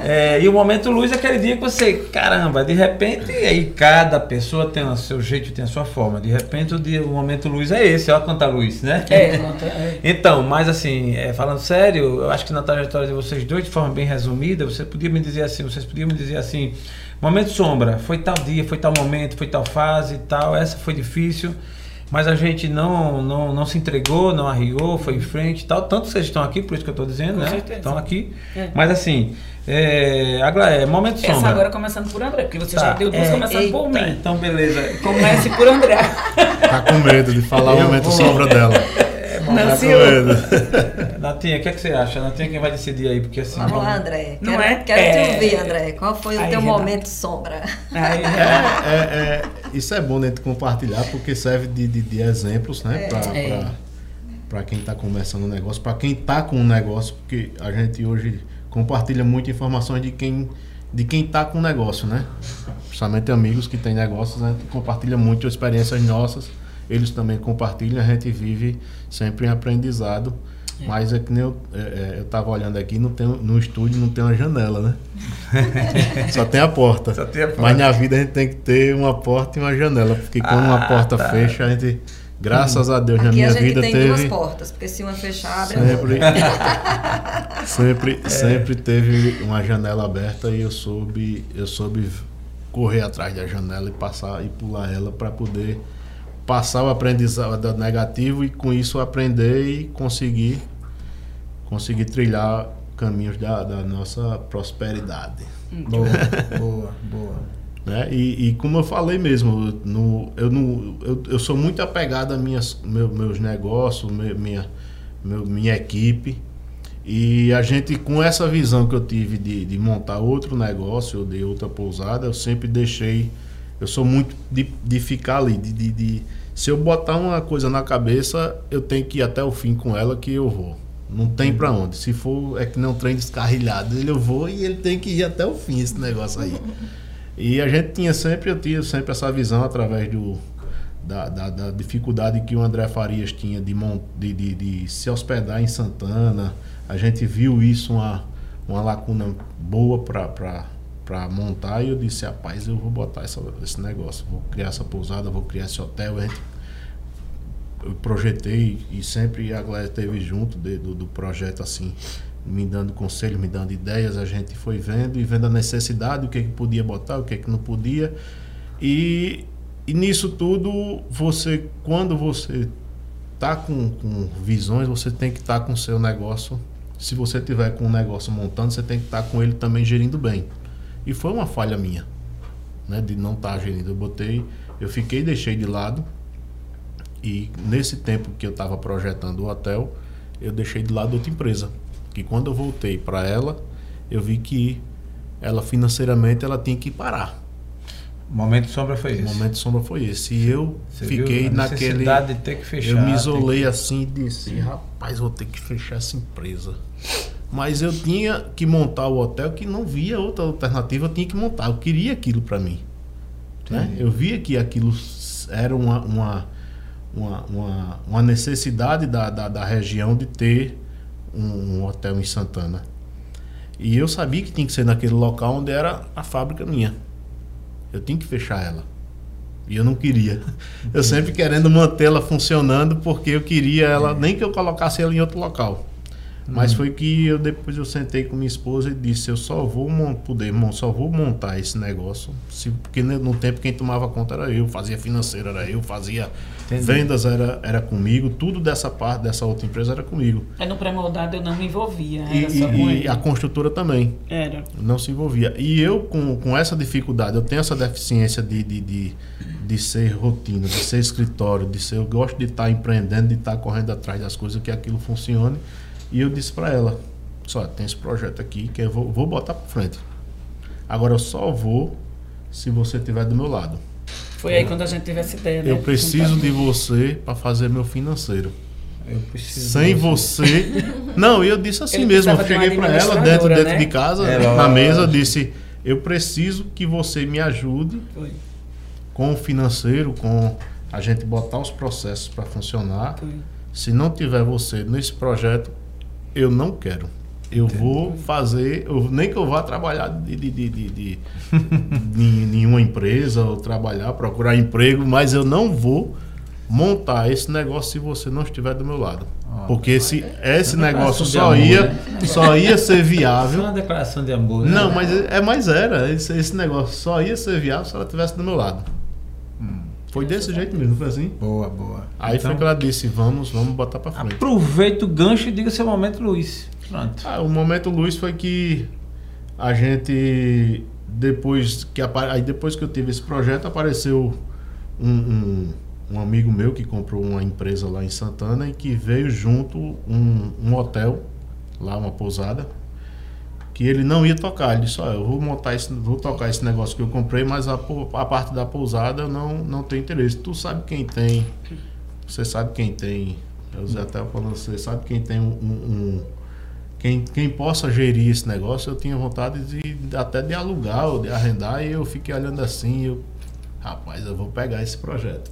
É, e o momento luz é aquele dia que você, caramba, de repente, aí cada pessoa tem o seu jeito, tem a sua forma. De repente o, dia, o momento luz é esse, olha quanta luz, né? É, é. Então, mas assim, é, falando sério, eu acho que na trajetória de vocês dois, de forma bem resumida, você podia me dizer assim, vocês podiam me dizer assim, momento sombra, foi tal dia, foi tal momento, foi tal fase e tal, essa foi difícil. mas a gente não, não, não se entregou, não arriou, foi em frente e tal. Tanto vocês estão aqui, por isso que eu estou dizendo, Com né? certeza. Estão aqui. É. Mas assim, é, agora é momento Essa sombra. agora começando por André, porque você Tá, já deu duas é, começando por Tá, mim. então beleza. Comece por André. Tá com medo de falar o Eu momento vou. sombra dela. Não, com senhor. medo. Natinha, o que, é que você acha? Natinha quem vai decidir aí, porque assim. Vamos lá, André. Não quero, é? Quero É. te ouvir, André. Qual foi o Aí, teu Renato. momento sombra? Aí, É, é, é, isso é bom dentro compartilhar porque serve de, de, de exemplos, né? É. Pra, É. pra, pra quem tá começando um negócio, pra quem tá com um negócio, porque a gente hoje compartilha muita informações de quem de quem tá com um negócio, né? Principalmente amigos que têm negócios, a gente compartilha muito experiências nossas, eles também compartilham, a gente vive sempre em aprendizado. Mas é que nem eu, é, é, eu tava olhando aqui, não tem, no estúdio não tem uma janela, né? Só tem a porta. Só tem a porta. Mas na vida a gente tem que ter uma porta e uma janela, porque quando uma Ah, porta tá. fecha, a gente, graças a Deus, na Aqui minha a gente vida tem duas teve portas, porque se uma fechar, abre a outra. sempre, sempre, É. sempre teve uma janela aberta e eu soube, eu soube correr atrás da janela e passar e pular ela para poder passar o aprendizado negativo e com isso aprender e conseguir conseguir trilhar caminhos da, da nossa prosperidade. Boa, boa, boa. né? E, e como eu falei mesmo, no, eu, não, eu, eu sou muito apegado a minhas, meu- meus negócios, minha, meu- minha equipe. E a gente, com essa visão que eu tive de, de montar outro negócio, de outra pousada, eu sempre deixei. Eu sou muito de, de ficar ali. De, de, de- se eu botar uma coisa na cabeça, eu tenho que ir até o fim com ela que eu vou. Não tem pra onde. Se for, é que nem um trem descarrilhado. Ele eu vou e ele tem que ir até o fim, esse negócio aí. E a gente tinha sempre, eu tinha sempre essa visão através do, da, da, da dificuldade que o André Farias tinha de, de, de, de se hospedar em Santana. A gente viu isso, uma, uma lacuna boa para montar, e eu disse, rapaz, eu vou botar essa, esse negócio, vou criar essa pousada, vou criar esse hotel. Eu projetei e sempre a Glória esteve junto de- do, do projeto assim, me dando conselhos, me dando ideias. A gente foi vendo e vendo a necessidade, o que, que podia botar, o que, que não podia. E, e nisso tudo, você, quando você tá com, com visões, você tem que estar com o seu negócio. Se você tiver com um negócio montando, você tem que estar com ele também gerindo bem. E foi uma falha minha, né, de não estar gerindo. Eu botei, eu fiquei, deixei de lado. E nesse tempo que eu estava projetando o hotel, eu deixei de lado outra empresa. Que quando eu voltei para ela, eu vi que ela financeiramente ela tinha que parar. O momento sombra foi O esse. momento de sombra foi esse. E eu Você fiquei naquele. necessidade de ter que fechar. Eu me isolei que- assim e disse, rapaz, vou ter que fechar essa empresa. Mas eu tinha que montar o hotel que não via outra alternativa, eu tinha que montar. Eu queria aquilo para mim. Né? Eu via que aquilo era uma, uma, uma, uma, uma necessidade da, da, da região de ter um, um hotel em Santana. E eu sabia que tinha que ser naquele local onde era a fábrica minha. Eu tinha que fechar ela. E eu não queria. Eu sempre querendo mantê-la funcionando porque eu queria ela, nem que eu colocasse ela em outro local. Mas foi que eu depois eu sentei com minha esposa e disse, eu só vou poder, só vou montar esse negócio, se, porque no tempo quem tomava conta era eu, fazia financeira era eu, fazia Entendi. vendas era, era comigo, tudo dessa parte dessa outra empresa era comigo. Aí no pré-moldado eu não me envolvia, E, era só com e- ele. e a construtora também Era. não se envolvia. E eu, com, com essa dificuldade, eu tenho essa deficiência de, de, de, de ser rotina, de ser escritório, de ser. Eu gosto de estar empreendendo, de estar correndo atrás das coisas, que aquilo funcione. E eu disse para ela: só tem esse projeto aqui que eu vou, vou botar para frente. Agora eu só vou se você estiver do meu lado. Foi aí quando a gente teve essa ideia, né? Eu preciso de você para fazer meu financeiro. Eu preciso Sem de você. Não, e eu disse assim Ele mesmo. Eu cheguei para ela dentro, dentro né? de casa, É, na mesa, disse: Eu preciso que você me ajude Foi, com o financeiro, com a gente botar os processos para funcionar. foi. Se não tiver você nesse projeto, eu não quero. Eu vou fazer, eu, nem que eu vá trabalhar de, de, de, de, de- em nenhuma empresa ou trabalhar, procurar emprego, mas eu não vou montar esse negócio se você não estiver do meu lado. Ó. Porque esse, esse É uma negócio só amor, ia, né? só ia ser viável. uma declaração de amor. né? Não, mas é, mas era. Esse, esse negócio só ia ser viável se ela estivesse do meu lado. Foi desse jeito mesmo, foi assim? Boa, boa. Aí então, foi que ela disse, vamos, vamos botar pra frente. Aproveita o gancho e diga seu momento, Luiz. Pronto. Ah, o momento Luiz foi que a gente depois que aí depois que eu tive esse projeto apareceu um, um, um, amigo meu que comprou uma empresa lá em Santana e que veio junto um, um hotel lá uma pousada que ele não ia tocar ele disse olha, eu vou montar esse vou tocar esse negócio que eu comprei mas a, a parte da pousada eu não não tem interesse tu sabe quem tem você sabe quem tem eu até falando você sabe quem tem um, um quem, quem possa gerir esse negócio, eu tinha vontade de até de alugar ou de arrendar, e eu fiquei olhando assim, eu, rapaz, eu vou pegar esse projeto.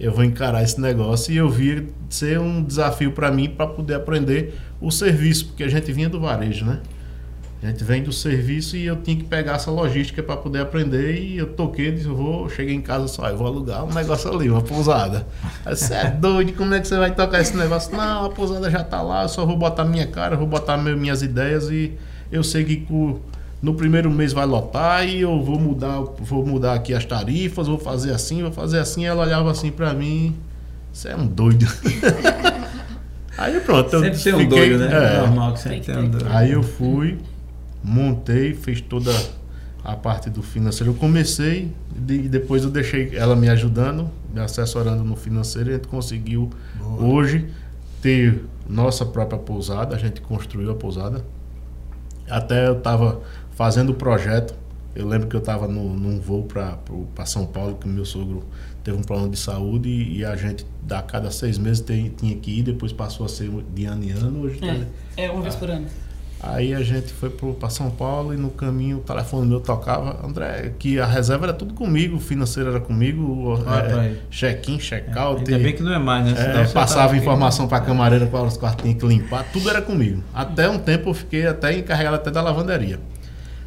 Eu vou encarar esse negócio e eu vi ser um desafio para mim para poder aprender o serviço, porque a gente vinha do varejo, né? A gente vem do serviço e eu tinha que pegar essa logística para poder aprender. E eu toquei, disse, eu vou, cheguei em casa só, eu vou alugar um negócio ali, uma pousada. Você é doido, como é que você vai tocar esse negócio? Não, a pousada já tá lá, eu só vou botar minha cara, vou botar minhas ideias e eu sei que no primeiro mês vai lotar e eu vou mudar, vou mudar aqui as tarifas, vou fazer assim, vou fazer assim. Ela olhava assim para mim, você é um doido. Aí pronto. Sempre tem um doido, né? É, normal que sempre tem um doido. Aí eu fui montei, fiz toda a parte do financeiro. Eu comecei e depois eu deixei ela me ajudando, me assessorando no financeiro e a gente conseguiu Boa. hoje ter nossa própria pousada, a gente construiu a pousada. Até eu estava fazendo o projeto, eu lembro que eu estava num voo para São Paulo, que meu sogro teve um problema de saúde e, e a gente, a cada seis meses, tem, tinha que ir, depois passou a ser de ano em ano. Hoje é, tá, é uma vez por ano. Aí a gente foi para São Paulo e no caminho o telefone meu tocava, André, que a reserva era tudo comigo, o financeiro era comigo, ah, é, check-in, check-out. É, ainda bem que não é mais, né? É, passava informação para a camareira qual os quartos tinham que limpar, tudo era comigo. Até um tempo eu fiquei até encarregado até da lavanderia.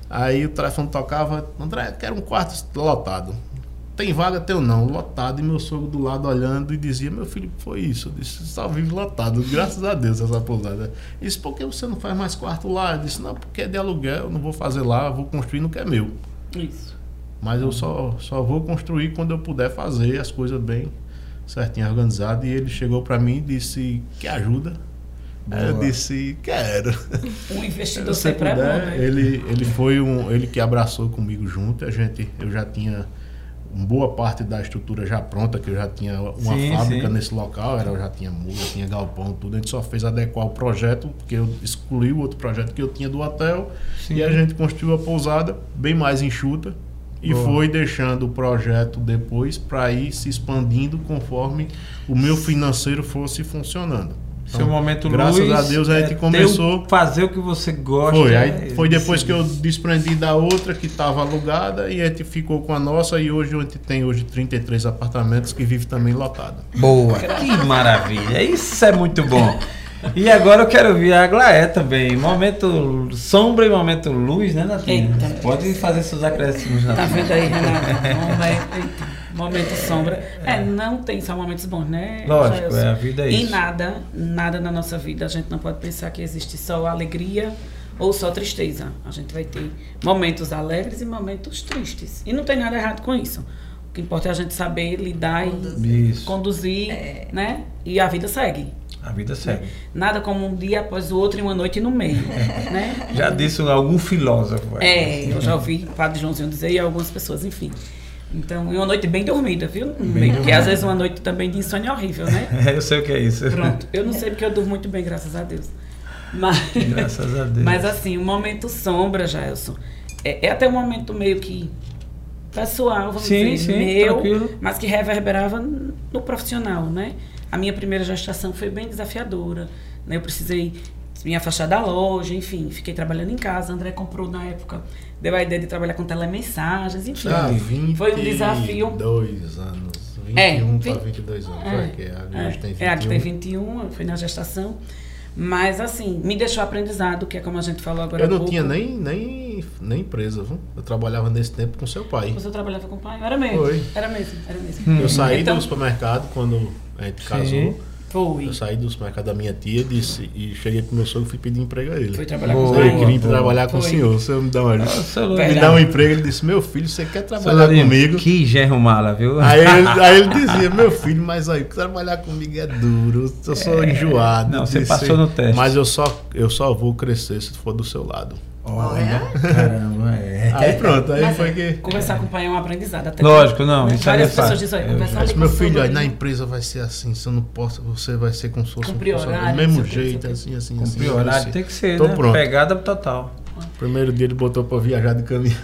Aí o telefone tocava, André, quero um quarto lotado tem vaga, teu não, lotado. E meu sogro do lado olhando e dizia: Meu filho, foi isso. Eu disse: Só vive lotado, graças a Deus, essa pousada. Ele disse: Por que você não faz mais quarto lá? Eu disse: Não, porque é de aluguel, eu não vou fazer lá, vou construir no que é meu. Isso. Mas eu só, só vou construir quando eu puder fazer as coisas bem certinho, organizado. E ele chegou para mim e disse: Que ajuda? Boa. Eu disse, quero. Um investidor sempre puder, é bom, né? Ele, ele foi um. Ele que abraçou comigo junto. A gente, eu já tinha boa parte da estrutura já pronta, que eu já tinha uma sim, fábrica sim. nesse local, era, eu já tinha mula, tinha galpão, tudo. A gente só fez adequar o projeto, porque eu excluí o outro projeto que eu tinha do hotel sim. e a gente construiu a pousada bem mais enxuta e boa. foi deixando o projeto depois para ir se expandindo conforme o meu financeiro fosse funcionando. Seu então, momento Graças luz, a Deus a gente é, começou. Fazer o que você gosta. Foi, aí é, foi depois que eu desprendi da outra que estava alugada e a gente ficou com a nossa e hoje a gente tem hoje 33 apartamentos que vive também lotado. Boa, que maravilha. Isso é muito bom. E agora eu quero ver a Glaé também. Momento sombra e momento luz, né, Natinha? Pode fazer seus acréscimos, Natinha. Tá vendo aí, Renata? Momento sombra. É, não tem só momentos bons, né? Lógico, é, a vida é isso. E nada, nada na nossa vida, a gente não pode pensar que existe só alegria ou só tristeza. A gente vai ter momentos alegres e momentos tristes. E não tem nada errado com isso. O que importa é a gente saber lidar conduzir. e conduzir, é. né? E a vida segue. A vida segue. Nada como um dia após o outro e uma noite no meio. né? Já disse algum filósofo. É, eu já ouvi o Padre Joãozinho dizer e algumas pessoas, enfim. Então, e uma noite bem dormida, viu? Bem porque às vezes uma noite também de insônia é horrível, né? É, eu sei o que é isso. Pronto. Eu não sei porque eu durmo muito bem, graças a Deus. Mas, graças a Deus. Mas assim, o um momento sombra, Jailson, é, é, até um momento meio que pessoal, vamos sim, dizer, sim, meu, tranquilo. mas que reverberava no profissional, né? A minha primeira gestação foi bem desafiadora, né? Eu precisei me afastar da loja, enfim, fiquei trabalhando em casa. André comprou na época deu a ideia de trabalhar com telemensagens, enfim. Ah, 20 foi um desafio. Dois anos. 21 é, para 22 anos. É, foi, a é, tem 21. É, a que tem 21, foi na gestação. Mas, assim, me deixou aprendizado, que é como a gente falou agora Eu não tinha nem, nem, nem empresa, viu? Eu trabalhava nesse tempo com seu pai. Você trabalhava com o pai? Era mesmo. Foi. Era mesmo, era mesmo. Hum. Eu saí então, do supermercado quando a gente casou. Foi. Eu saí do supermercado da minha tia disse, e cheguei pro meu sogro e fui pedir emprego a ele. Foi trabalhar Boa. com os Eu rainhos. queria trabalhar com o senhor. O senhor me dá, uma, Seu me dá um emprego. Ele disse: Meu filho, você quer trabalhar comigo? Que gerro mala, viu? Aí ele, aí ele dizia, meu filho, mas aí, trabalhar comigo é duro, eu sou enjoado. Não, você de passou no teste. Mas eu só, eu só vou crescer se for do seu lado. Olha, caramba, é. Aí pronto, aí Mas foi que. Conversar com o pai é um aprendizado. Até Lógico, não, né? isso aí Várias é pessoas dizem, olha, Eu conversar Mas com meu filho, aí na empresa vai ser assim, se eu não posso, você vai ser como se fosse um Cumprir funcionário. horário, Do mesmo jeito, não assim, assim, Cumprir assim. horário tem que ser, Tô né? pronto. Pegada total. Primeiro dia ele botou pra viajar de caminhão.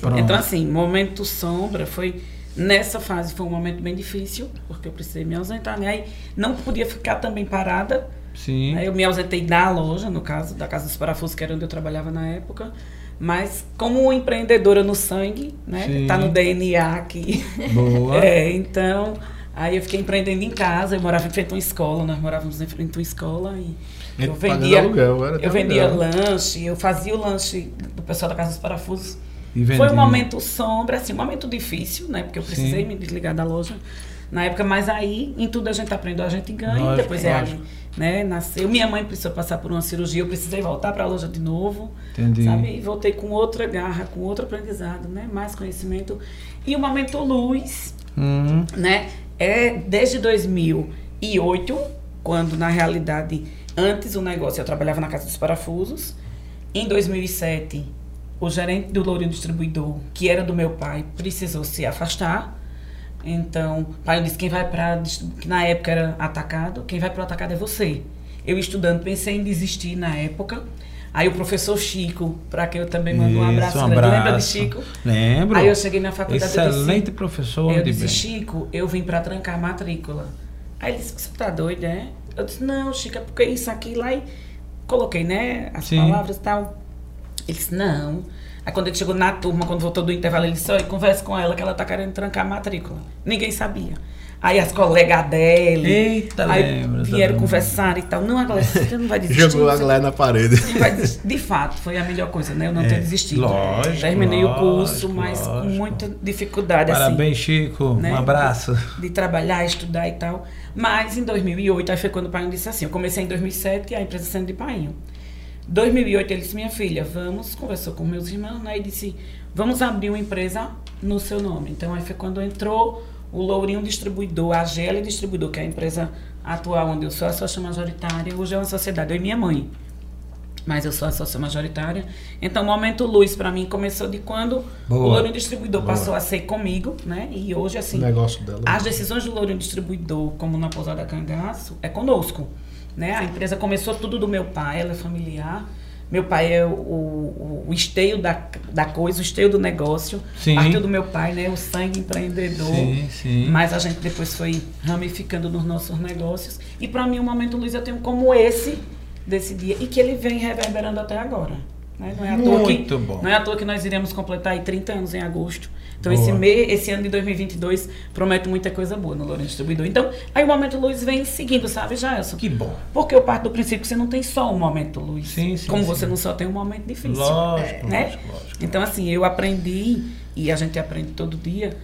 Pronto. Então, assim, momento sombra foi. Nessa fase foi um momento bem difícil, porque eu precisei me ausentar. Né? Aí não podia ficar também parada. Sim. Aí eu me ausentei da loja, no caso, da Casa dos Parafusos, que era onde eu trabalhava na época. Mas como empreendedora no sangue, né? Sim. Tá no DNA aqui. Boa. É, então, aí eu fiquei empreendendo em casa, eu morava em frente a uma escola, nós morávamos em frente a uma escola e eu vendia, aluguel, era eu vendia aluguel. lanche, eu fazia o lanche do pessoal da Casa dos Parafusos. Foi um momento sombra, assim, um momento difícil, né? Porque eu precisei Sim. me desligar da loja na época, mas aí em tudo a gente aprendeu, a gente ganha, Lógico, depois é lógico. Né? Nasceu, minha mãe precisou passar por uma cirurgia, eu precisei voltar para a loja de novo. Entendi. Sabe? E voltei com outra garra, com outro aprendizado, né? Mais conhecimento. E o momento luz, Hum, né? É desde 2008, quando na realidade, antes o negócio eu trabalhava na Casa dos Parafusos. Em 2007, o gerente do Lourinho Distribuidor, que era do meu pai, precisou se afastar. Então, pai disse: quem vai para. que na época era atacado, quem vai para o atacado é você. Eu estudando, pensei em desistir na época. Aí o professor Chico, para quem eu também mando um abraço, um grande. lembra de abraço. Chico? Lembro. Aí eu cheguei na faculdade eu disse- Excelente professor Eu disse, bem. Chico, eu vim pra trancar a matrícula. Aí ele disse, você tá doido, é? Eu disse, não, Chico, é porque isso aqui lá e coloquei, né, as Sim. palavras e tal. Ele disse, não. Aí quando ele chegou na turma, quando voltou do intervalo, ele disse, olha, converse com ela que ela tá querendo trancar a matrícula. Ninguém sabia. Aí as colegas dele Eita, aí lembra, vieram exatamente. conversar e tal. Não, agora você não vai desistir. Jogou a galera na parede. De fato, foi a melhor coisa, né? Eu não É, ter desistido. lógico, Terminei o curso, lógico, mas com lógico. muita dificuldade, assim Parabéns, Chico. né? Um abraço. de trabalhar, estudar e tal. Mas em 2008, aí foi quando o pai disse assim, eu comecei em 2007 a empresa sendo de Painho. 2008 ele disse, minha filha, vamos, conversou com meus irmãos, né, e disse, vamos abrir uma empresa no seu nome. Então aí foi quando entrou o Lourinho Distribuidor, a GL Distribuidor, que é a empresa atual onde eu sou a sócia majoritária, hoje é uma sociedade, eu e minha mãe. Mas eu sou a sócia majoritária. Então, o momento luz para mim começou de quando Boa. o Lourinho Distribuidor Boa. passou a ser comigo, né? E hoje, O assim, negócio dela. as decisões do Lourinho Distribuidor, como na Pousada Cangaço, é conosco. Né? A empresa começou tudo do meu pai, ela é familiar. Meu pai é o, o, o esteio da, da coisa, o esteio do negócio. Sim. Partiu do meu pai, né? O sangue empreendedor. Sim, sim. Mas a gente depois foi ramificando nos nossos negócios. E para mim, o Momento Luz eu tenho como esse desse dia. E que ele vem reverberando até agora. Né? Não, é à toa que, bom. não é à toa que nós iremos completar aí 30 anos em agosto. Então, Boa. esse, me, esse ano de 2022 promete muita coisa boa no Lourenço Distribuidor. Então, aí o Momento Luz vem seguindo, sabe, Jailson? Que bom. Porque eu parto do princípio que você não tem só um momento luz. Sim, sim, Como sim. você não só tem um momento difícil. Lógico, né? lógico, lógico. Então, assim, eu aprendi, e a gente aprende todo dia,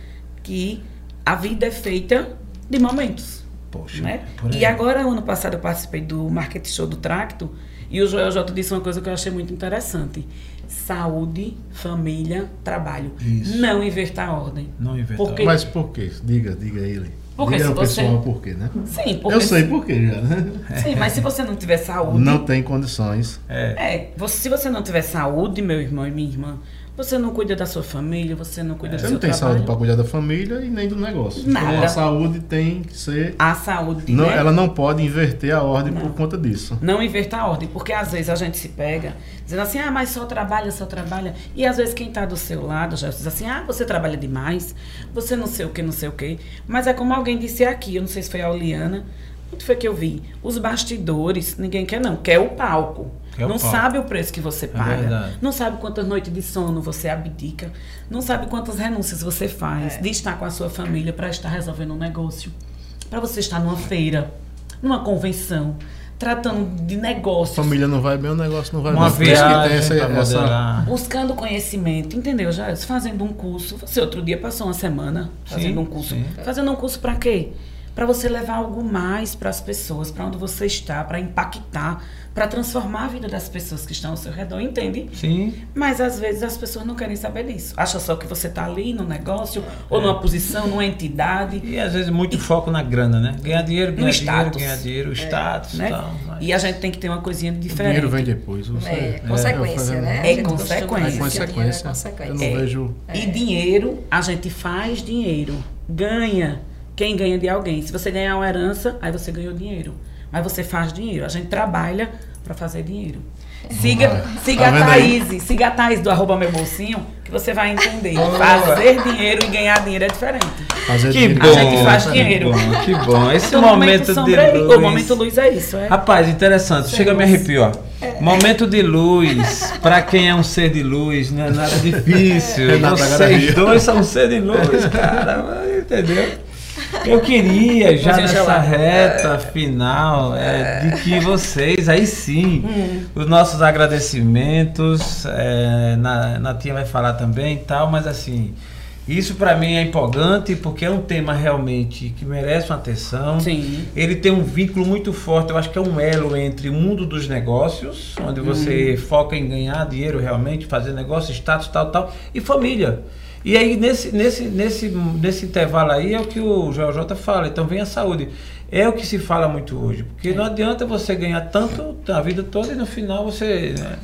que a vida é feita de momentos. Poxa, Né? E agora, ano passado, eu participei do Market Show do Tracto, e o Joel J disse uma coisa que eu achei muito interessante. Saúde, família, trabalho. Isso. Não inverta a ordem. Não inventar. Porque- Mas por quê? Diga, diga ele. Porque diga se ao você- pessoal por quê, né? Sim, porque Eu sei por quê já, né? Sim, mas se você não tiver saúde. Não tem condições. É. É, você- se você não tiver saúde, meu irmão e minha irmã, você não cuida da sua família, você não cuida do Você seu não tem trabalho. saúde para cuidar da família e nem do negócio. Nada. Então, a saúde tem que ser. A saúde, Não, né? Ela não pode inverter a ordem Não. por conta disso. Não inverta a ordem, porque às vezes a gente se pega dizendo assim, ah, mas só trabalha, só trabalha. E às vezes quem está do seu lado já diz assim, ah, você trabalha demais, você não sei o que, não sei o que. Mas é como alguém disse aqui, eu não sei se foi a Oliana, onde foi que eu vi? Os bastidores, ninguém quer não, quer o palco. O não sabe o preço que você paga. verdade. não sabe quantas noites de sono você abdica. Não sabe quantas renúncias você faz de estar com a sua família para estar resolvendo um negócio. Para você estar numa feira, numa convenção, tratando de negócios. Família não vai bem, o negócio não vai Uma bem. Por isso que tem viagem essa- essa-. Buscando conhecimento, entendeu, já Fazendo um curso. Você outro dia passou uma semana fazendo Sim, um curso. sim. Fazendo um curso para quê? para você levar algo mais para as pessoas, para onde você está, para impactar, para transformar a vida das pessoas que estão ao seu redor, entende? Sim. Mas às vezes as pessoas não querem saber disso. Acha só que você está ali no negócio, ou numa posição, numa entidade. E às vezes muito foco na grana, né? Ganhar dinheiro, ganhar No dinheiro, status. ganhar dinheiro, o status né? tal. mas- E a gente tem que ter uma coisinha O diferente. dinheiro vem depois. Você, É, consequência, eu né? É gente costuma consequência. É o consequência. É consequência. Eu não É. vejo. E dinheiro, a gente faz dinheiro. Ganha. Quem ganha de alguém. Se você ganhar uma herança, aí você ganhou dinheiro. Mas você faz dinheiro. A gente trabalha para fazer dinheiro. Siga, siga Tá a? Thaís, siga a Thaís do arroba meu bolsinho, que você vai entender. Fazer dinheiro e ganhar dinheiro é diferente. Fazer Que dinheiro. bom, A gente faz dinheiro. Que bom, que bom. Esse Então, momento, de sombra é- luz. O momento luz é isso, é. Rapaz, interessante. Chega a me arrepiar. É. Momento de luz. Pra quem é um ser de luz, não é nada difícil. Renata Vocês dois são um ser de luz, cara. Entendeu? Eu queria, já nessa reta final, é, de que vocês, aí sim, Hum. os nossos agradecimentos, é, na, Natinha vai falar também e tal, mas assim, isso pra mim é empolgante porque é um tema realmente que merece uma atenção. Sim. Ele tem um vínculo muito forte, eu acho que é um elo entre o mundo dos negócios, onde você foca em ganhar dinheiro realmente, fazer negócio, status, tal, tal, e família. E aí, nesse, nesse, nesse, nesse intervalo aí, é o que o JJ fala, então vem a saúde. É o que se fala muito hoje, porque não adianta você ganhar tanto a vida toda e no final você. né?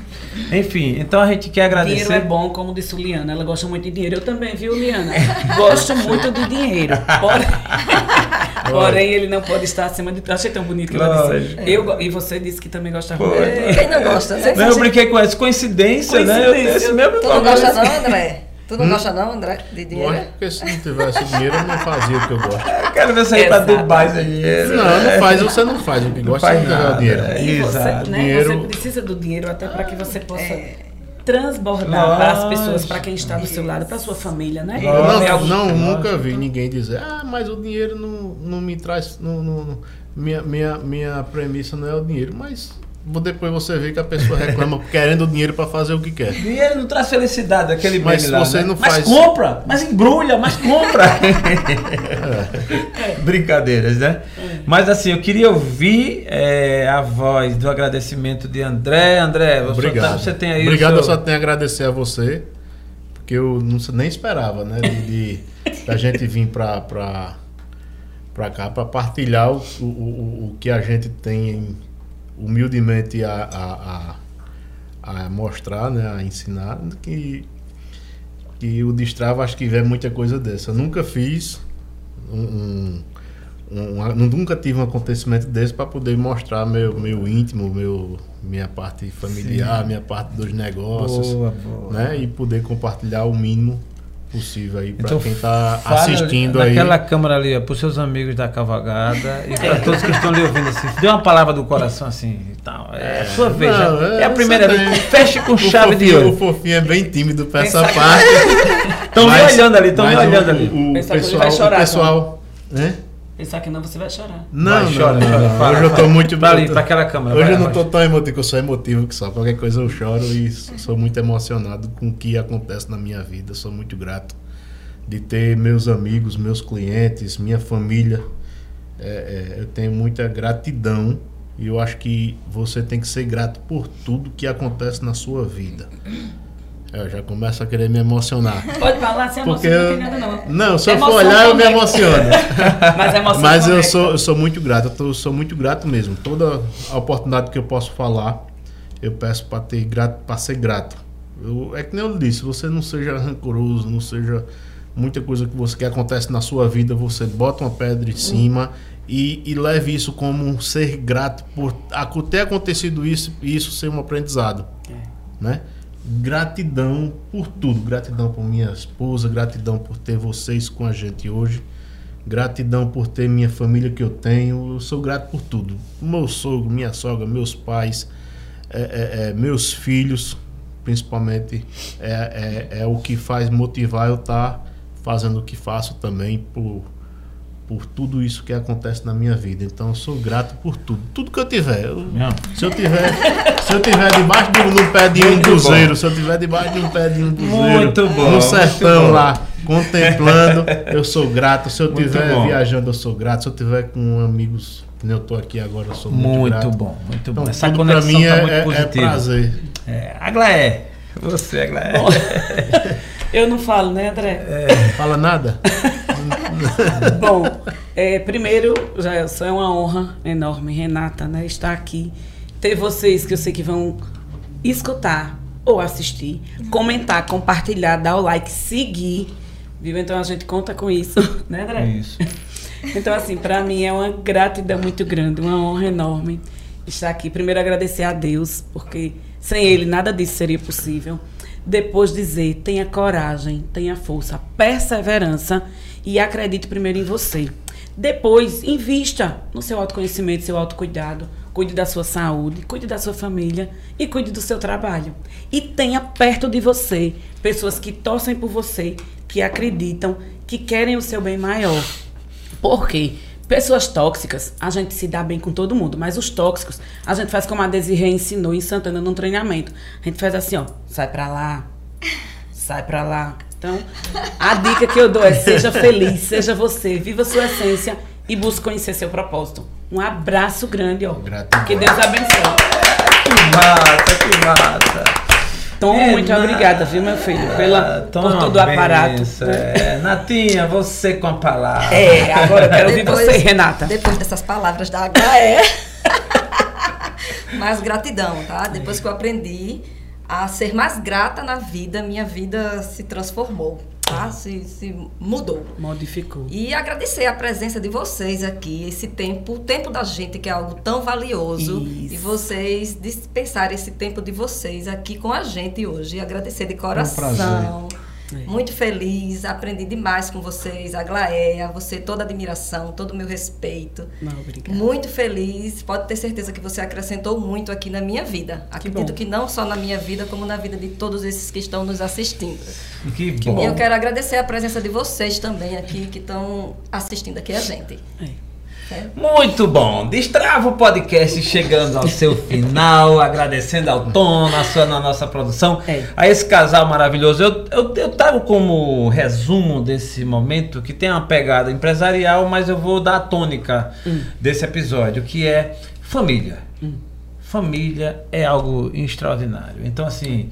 Enfim, então a gente quer agradecer. Dinheiro é bom, como disse o Liana. Ela gosta muito de dinheiro. Eu também, viu, Liana? Gosto muito de dinheiro. Porém, porém, ele não pode estar acima de. Achei tão bonito que ela disse. Eu, e você disse que também gosta muito. É, Quem não gosta? Não, eu brinquei com essa coincidência, né? Eu Coincidência. mesmo Tu não gosta não, André? Tu não gosta não, André, de dinheiro? Gosto, porque se não tivesse dinheiro, eu não fazia o que eu gosto. Eu quero ver você ir pra Exatamente. Dubai sem dinheiro. Não, não faz, você não faz o que gosta, não ganha nada, o dinheiro. é. E você, Exato. né, Dinheiro- você precisa do dinheiro até para que você possa É. transbordar Lógico. para as pessoas, para quem está do seu lado, para sua família, né? Eu Lógico. É não, não, nunca vi ninguém dizer, ah, mas o dinheiro não, não me traz. Não, não- não- minha, minha, minha premissa não é o dinheiro, mas depois você vê que a pessoa reclama querendo o dinheiro para fazer o que quer. Dinheiro não traz felicidade, aquele Mas meme lá, você né? não mas faz- compra, mas embrulha, mas compra. Brincadeiras, né? Mas assim, eu queria ouvir é, a voz do agradecimento de André. André, você, Obrigado. tá- você tem aí Obrigado, o eu seu... só tenho a agradecer a você, porque eu não, nem esperava, né? De, de- da gente vir pra, pra, pra cá para partilhar o, o, o, o que a gente tem humildemente a, a, a, a mostrar, né? A ensinar. Que, que o Destrava acho que vê muita coisa dessa. Eu nunca fiz um, um- um- nunca tive um acontecimento desse para poder mostrar meu, meu íntimo, meu, minha parte familiar, minha parte dos negócios, Boa, boa. né? E poder compartilhar o mínimo possível aí para Então, quem está assistindo aí. naquela câmera ali, para os seus amigos da cavalgada e para todos que estão ali ouvindo assim. Dê uma palavra do coração assim e tal. É a sua vez. Não, é, é a primeira você vez. tem- Feche com O chave de fofinho, o ouro. fofinho é bem tímido para essa parte. Estão me olhando ali, estão me olhando o- ali. O, ele pessoal, vai chorar, o pessoal, né? Pensar que não, você vai chorar. Não, Vai, não, chora, não, chora, não. fala, Hoje eu tô muito Pra ali, pra aquela câmera, Hoje vai, eu não tô tão emotivo, que eu sou emotivo que só. Qualquer coisa eu choro e sou muito emocionado com o que acontece na minha vida. Sou muito grato de ter meus amigos, meus clientes, minha família. É, é, eu tenho muita gratidão e eu acho que você tem que ser grato por tudo que acontece na sua vida. É, Eu já começo a querer me emocionar. Pode falar, se emociona, não tem nada não. não, se eu for olhar, eu me emociono. Mas emoção Mas eu sou, eu sou muito grato, eu tô- sou muito grato mesmo. Toda a oportunidade que eu posso falar, eu peço para ter grato, para ser grato. Eu- é que nem eu disse, você não seja rancoroso, não seja muita coisa que você que acontece na sua vida, você bota uma pedra em cima e, e leve isso como um ser grato por ter acontecido isso e isso ser um aprendizado, né? Gratidão por tudo, gratidão por minha esposa, gratidão por ter vocês com a gente hoje. Gratidão por ter minha família que eu tenho. Eu sou grato por tudo. Meu sogro, minha sogra, meus pais, é, é, é, meus filhos, principalmente, é, é, é o que faz motivar eu estar fazendo o que faço também por, por tudo isso que acontece na minha vida. Então eu sou grato por tudo. Tudo que eu tiver. Eu- se eu tiver, se eu tiver debaixo do, no pé de um cruzeiro, se eu tiver debaixo de um pé de um cruzeiro, Muito bom, no muito sertão bom. lá, contemplando, eu sou grato. Se eu estiver viajando, eu sou grato. Se eu estiver com amigos, que eu estou aqui agora, eu sou muito, muito grato. Muito bom, muito bom. Então, Essa conexão mim tá é, muito é, é positiva. É prazer. É, Aglaé, você, Aglaé. Eu não falo, né, André? É, fala nada? Bom, é, primeiro, já é uma honra enorme, Renata, né, estar aqui. Ter vocês que eu sei que vão escutar ou assistir, comentar, compartilhar, dar o like, seguir. Viu? Então a gente conta com isso, né, André? Isso. Então, assim, para mim é uma gratidão muito grande, uma honra enorme estar aqui. Primeiro, agradecer a Deus, porque sem Ele nada disso seria possível. Depois, dizer: tenha coragem, tenha força, perseverança e acredite primeiro em você. Depois, invista no seu autoconhecimento, seu autocuidado cuide da sua saúde, cuide da sua família e cuide do seu trabalho. E tenha perto de você pessoas que torcem por você, que acreditam, que querem o seu bem maior. Por quê? Pessoas tóxicas, a gente se dá bem com todo mundo, mas os tóxicos, a gente faz como a Desirê ensinou em Santana num treinamento. A gente faz assim, ó, sai pra lá, sai pra lá. Então, a dica que eu dou é seja feliz, seja você, viva a sua essência e busque conhecer seu propósito. Um abraço grande, ó. Gratidão. Que Deus abençoe. Que massa, que massa. Tom, é, muito na... obrigada, viu, meu filho, pela, Tom, por todo o aparato. É. Natinha, você com a palavra. É, agora eu quero ouvir você, Renata. Depois dessas palavras da HE. mais gratidão, tá? Depois que eu aprendi a ser mais grata na vida, minha vida se transformou tá? Se, se mudou. Modificou. E agradecer a presença de vocês aqui, esse tempo, o tempo da gente, que é algo tão valioso. Isso. E vocês dispensarem esse tempo de vocês aqui com a gente hoje. E agradecer de coração. É um prazer. É. Muito feliz, aprendi demais com vocês, a Glaéia, você toda a admiração, todo o meu respeito. Não, obrigada. Muito feliz, pode ter certeza que você acrescentou muito aqui na minha vida. Acredito que, que não só na minha vida, como na vida de todos esses que estão nos assistindo. Que bom. E eu quero agradecer a presença de vocês também aqui, que estão assistindo aqui a gente. É. Muito bom. Destrava o podcast chegando ao seu final, agradecendo ao Tom, na, sua, na nossa produção, é. a esse casal maravilhoso. Eu, eu, eu trago como resumo desse momento que tem uma pegada empresarial, mas eu vou dar a tônica hum. desse episódio, que é família. Hum. Família é algo extraordinário. Então, assim.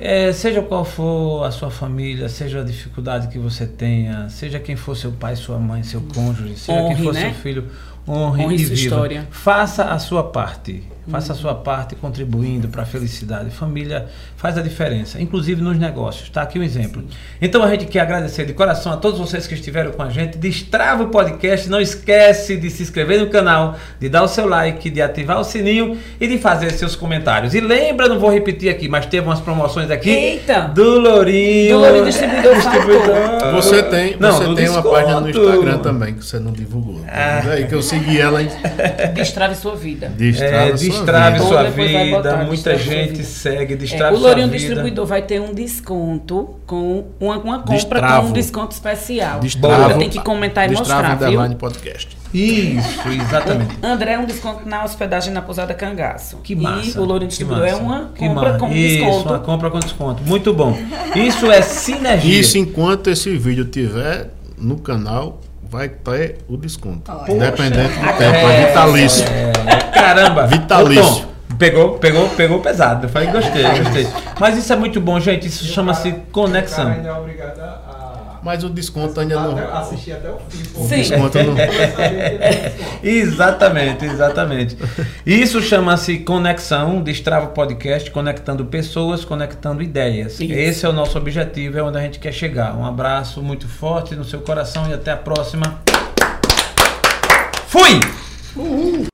É, seja qual for a sua família, seja a dificuldade que você tenha, seja quem for seu pai, sua mãe, seu cônjuge, seja honre, quem for né? seu filho, honre, honre e viva. História. Faça a sua parte. Faça a sua parte contribuindo para a felicidade. Família faz a diferença, inclusive nos negócios. Está aqui um exemplo. Então a gente quer agradecer de coração a todos vocês que estiveram com a gente. Destrava o podcast. Não esquece de se inscrever no canal, de dar o seu like, de ativar o sininho e de fazer seus comentários. E lembra, não vou repetir aqui, mas teve umas promoções aqui Eita. do Lourinho. Do Lourinho Distribuidor. distribuidor. Você tem, não, você tem uma página no Instagram também que você não divulgou. Ah. Aí que eu segui ela. Destrave sua vida. Destrave, é, sua, destrave vida. sua vida. Muita gente segue, destrave é, Lourinho Distribuidor vai ter um desconto com uma, uma compra Destravo. com um desconto especial. Destravo, tem que comentar e mostrar, viu? Podcast. Isso, exatamente. André é um desconto na hospedagem na pousada Cangaço. Que massa. E o Lourinho Distribuidor é uma que compra massa. com Isso, desconto. uma compra com desconto. Muito bom. Isso é sinergia. Isso enquanto esse vídeo tiver no canal vai ter o desconto. Independente do tempo, é, vitalício. É, caramba. Vitalício. Pegou, pegou, pegou pesado. Eu falei, gostei, gostei. Mas isso é muito bom, gente. Isso chama-se conexão. ainda é obrigado a mas o desconto ainda não. Assistir até o fim. O Sim. desconto não. exatamente, exatamente. Isso chama-se conexão, Destrava Podcast, conectando pessoas, conectando ideias. Isso. Esse é o nosso objetivo, é onde a gente quer chegar. Um abraço muito forte no seu coração e até a próxima. Fui! Uhul.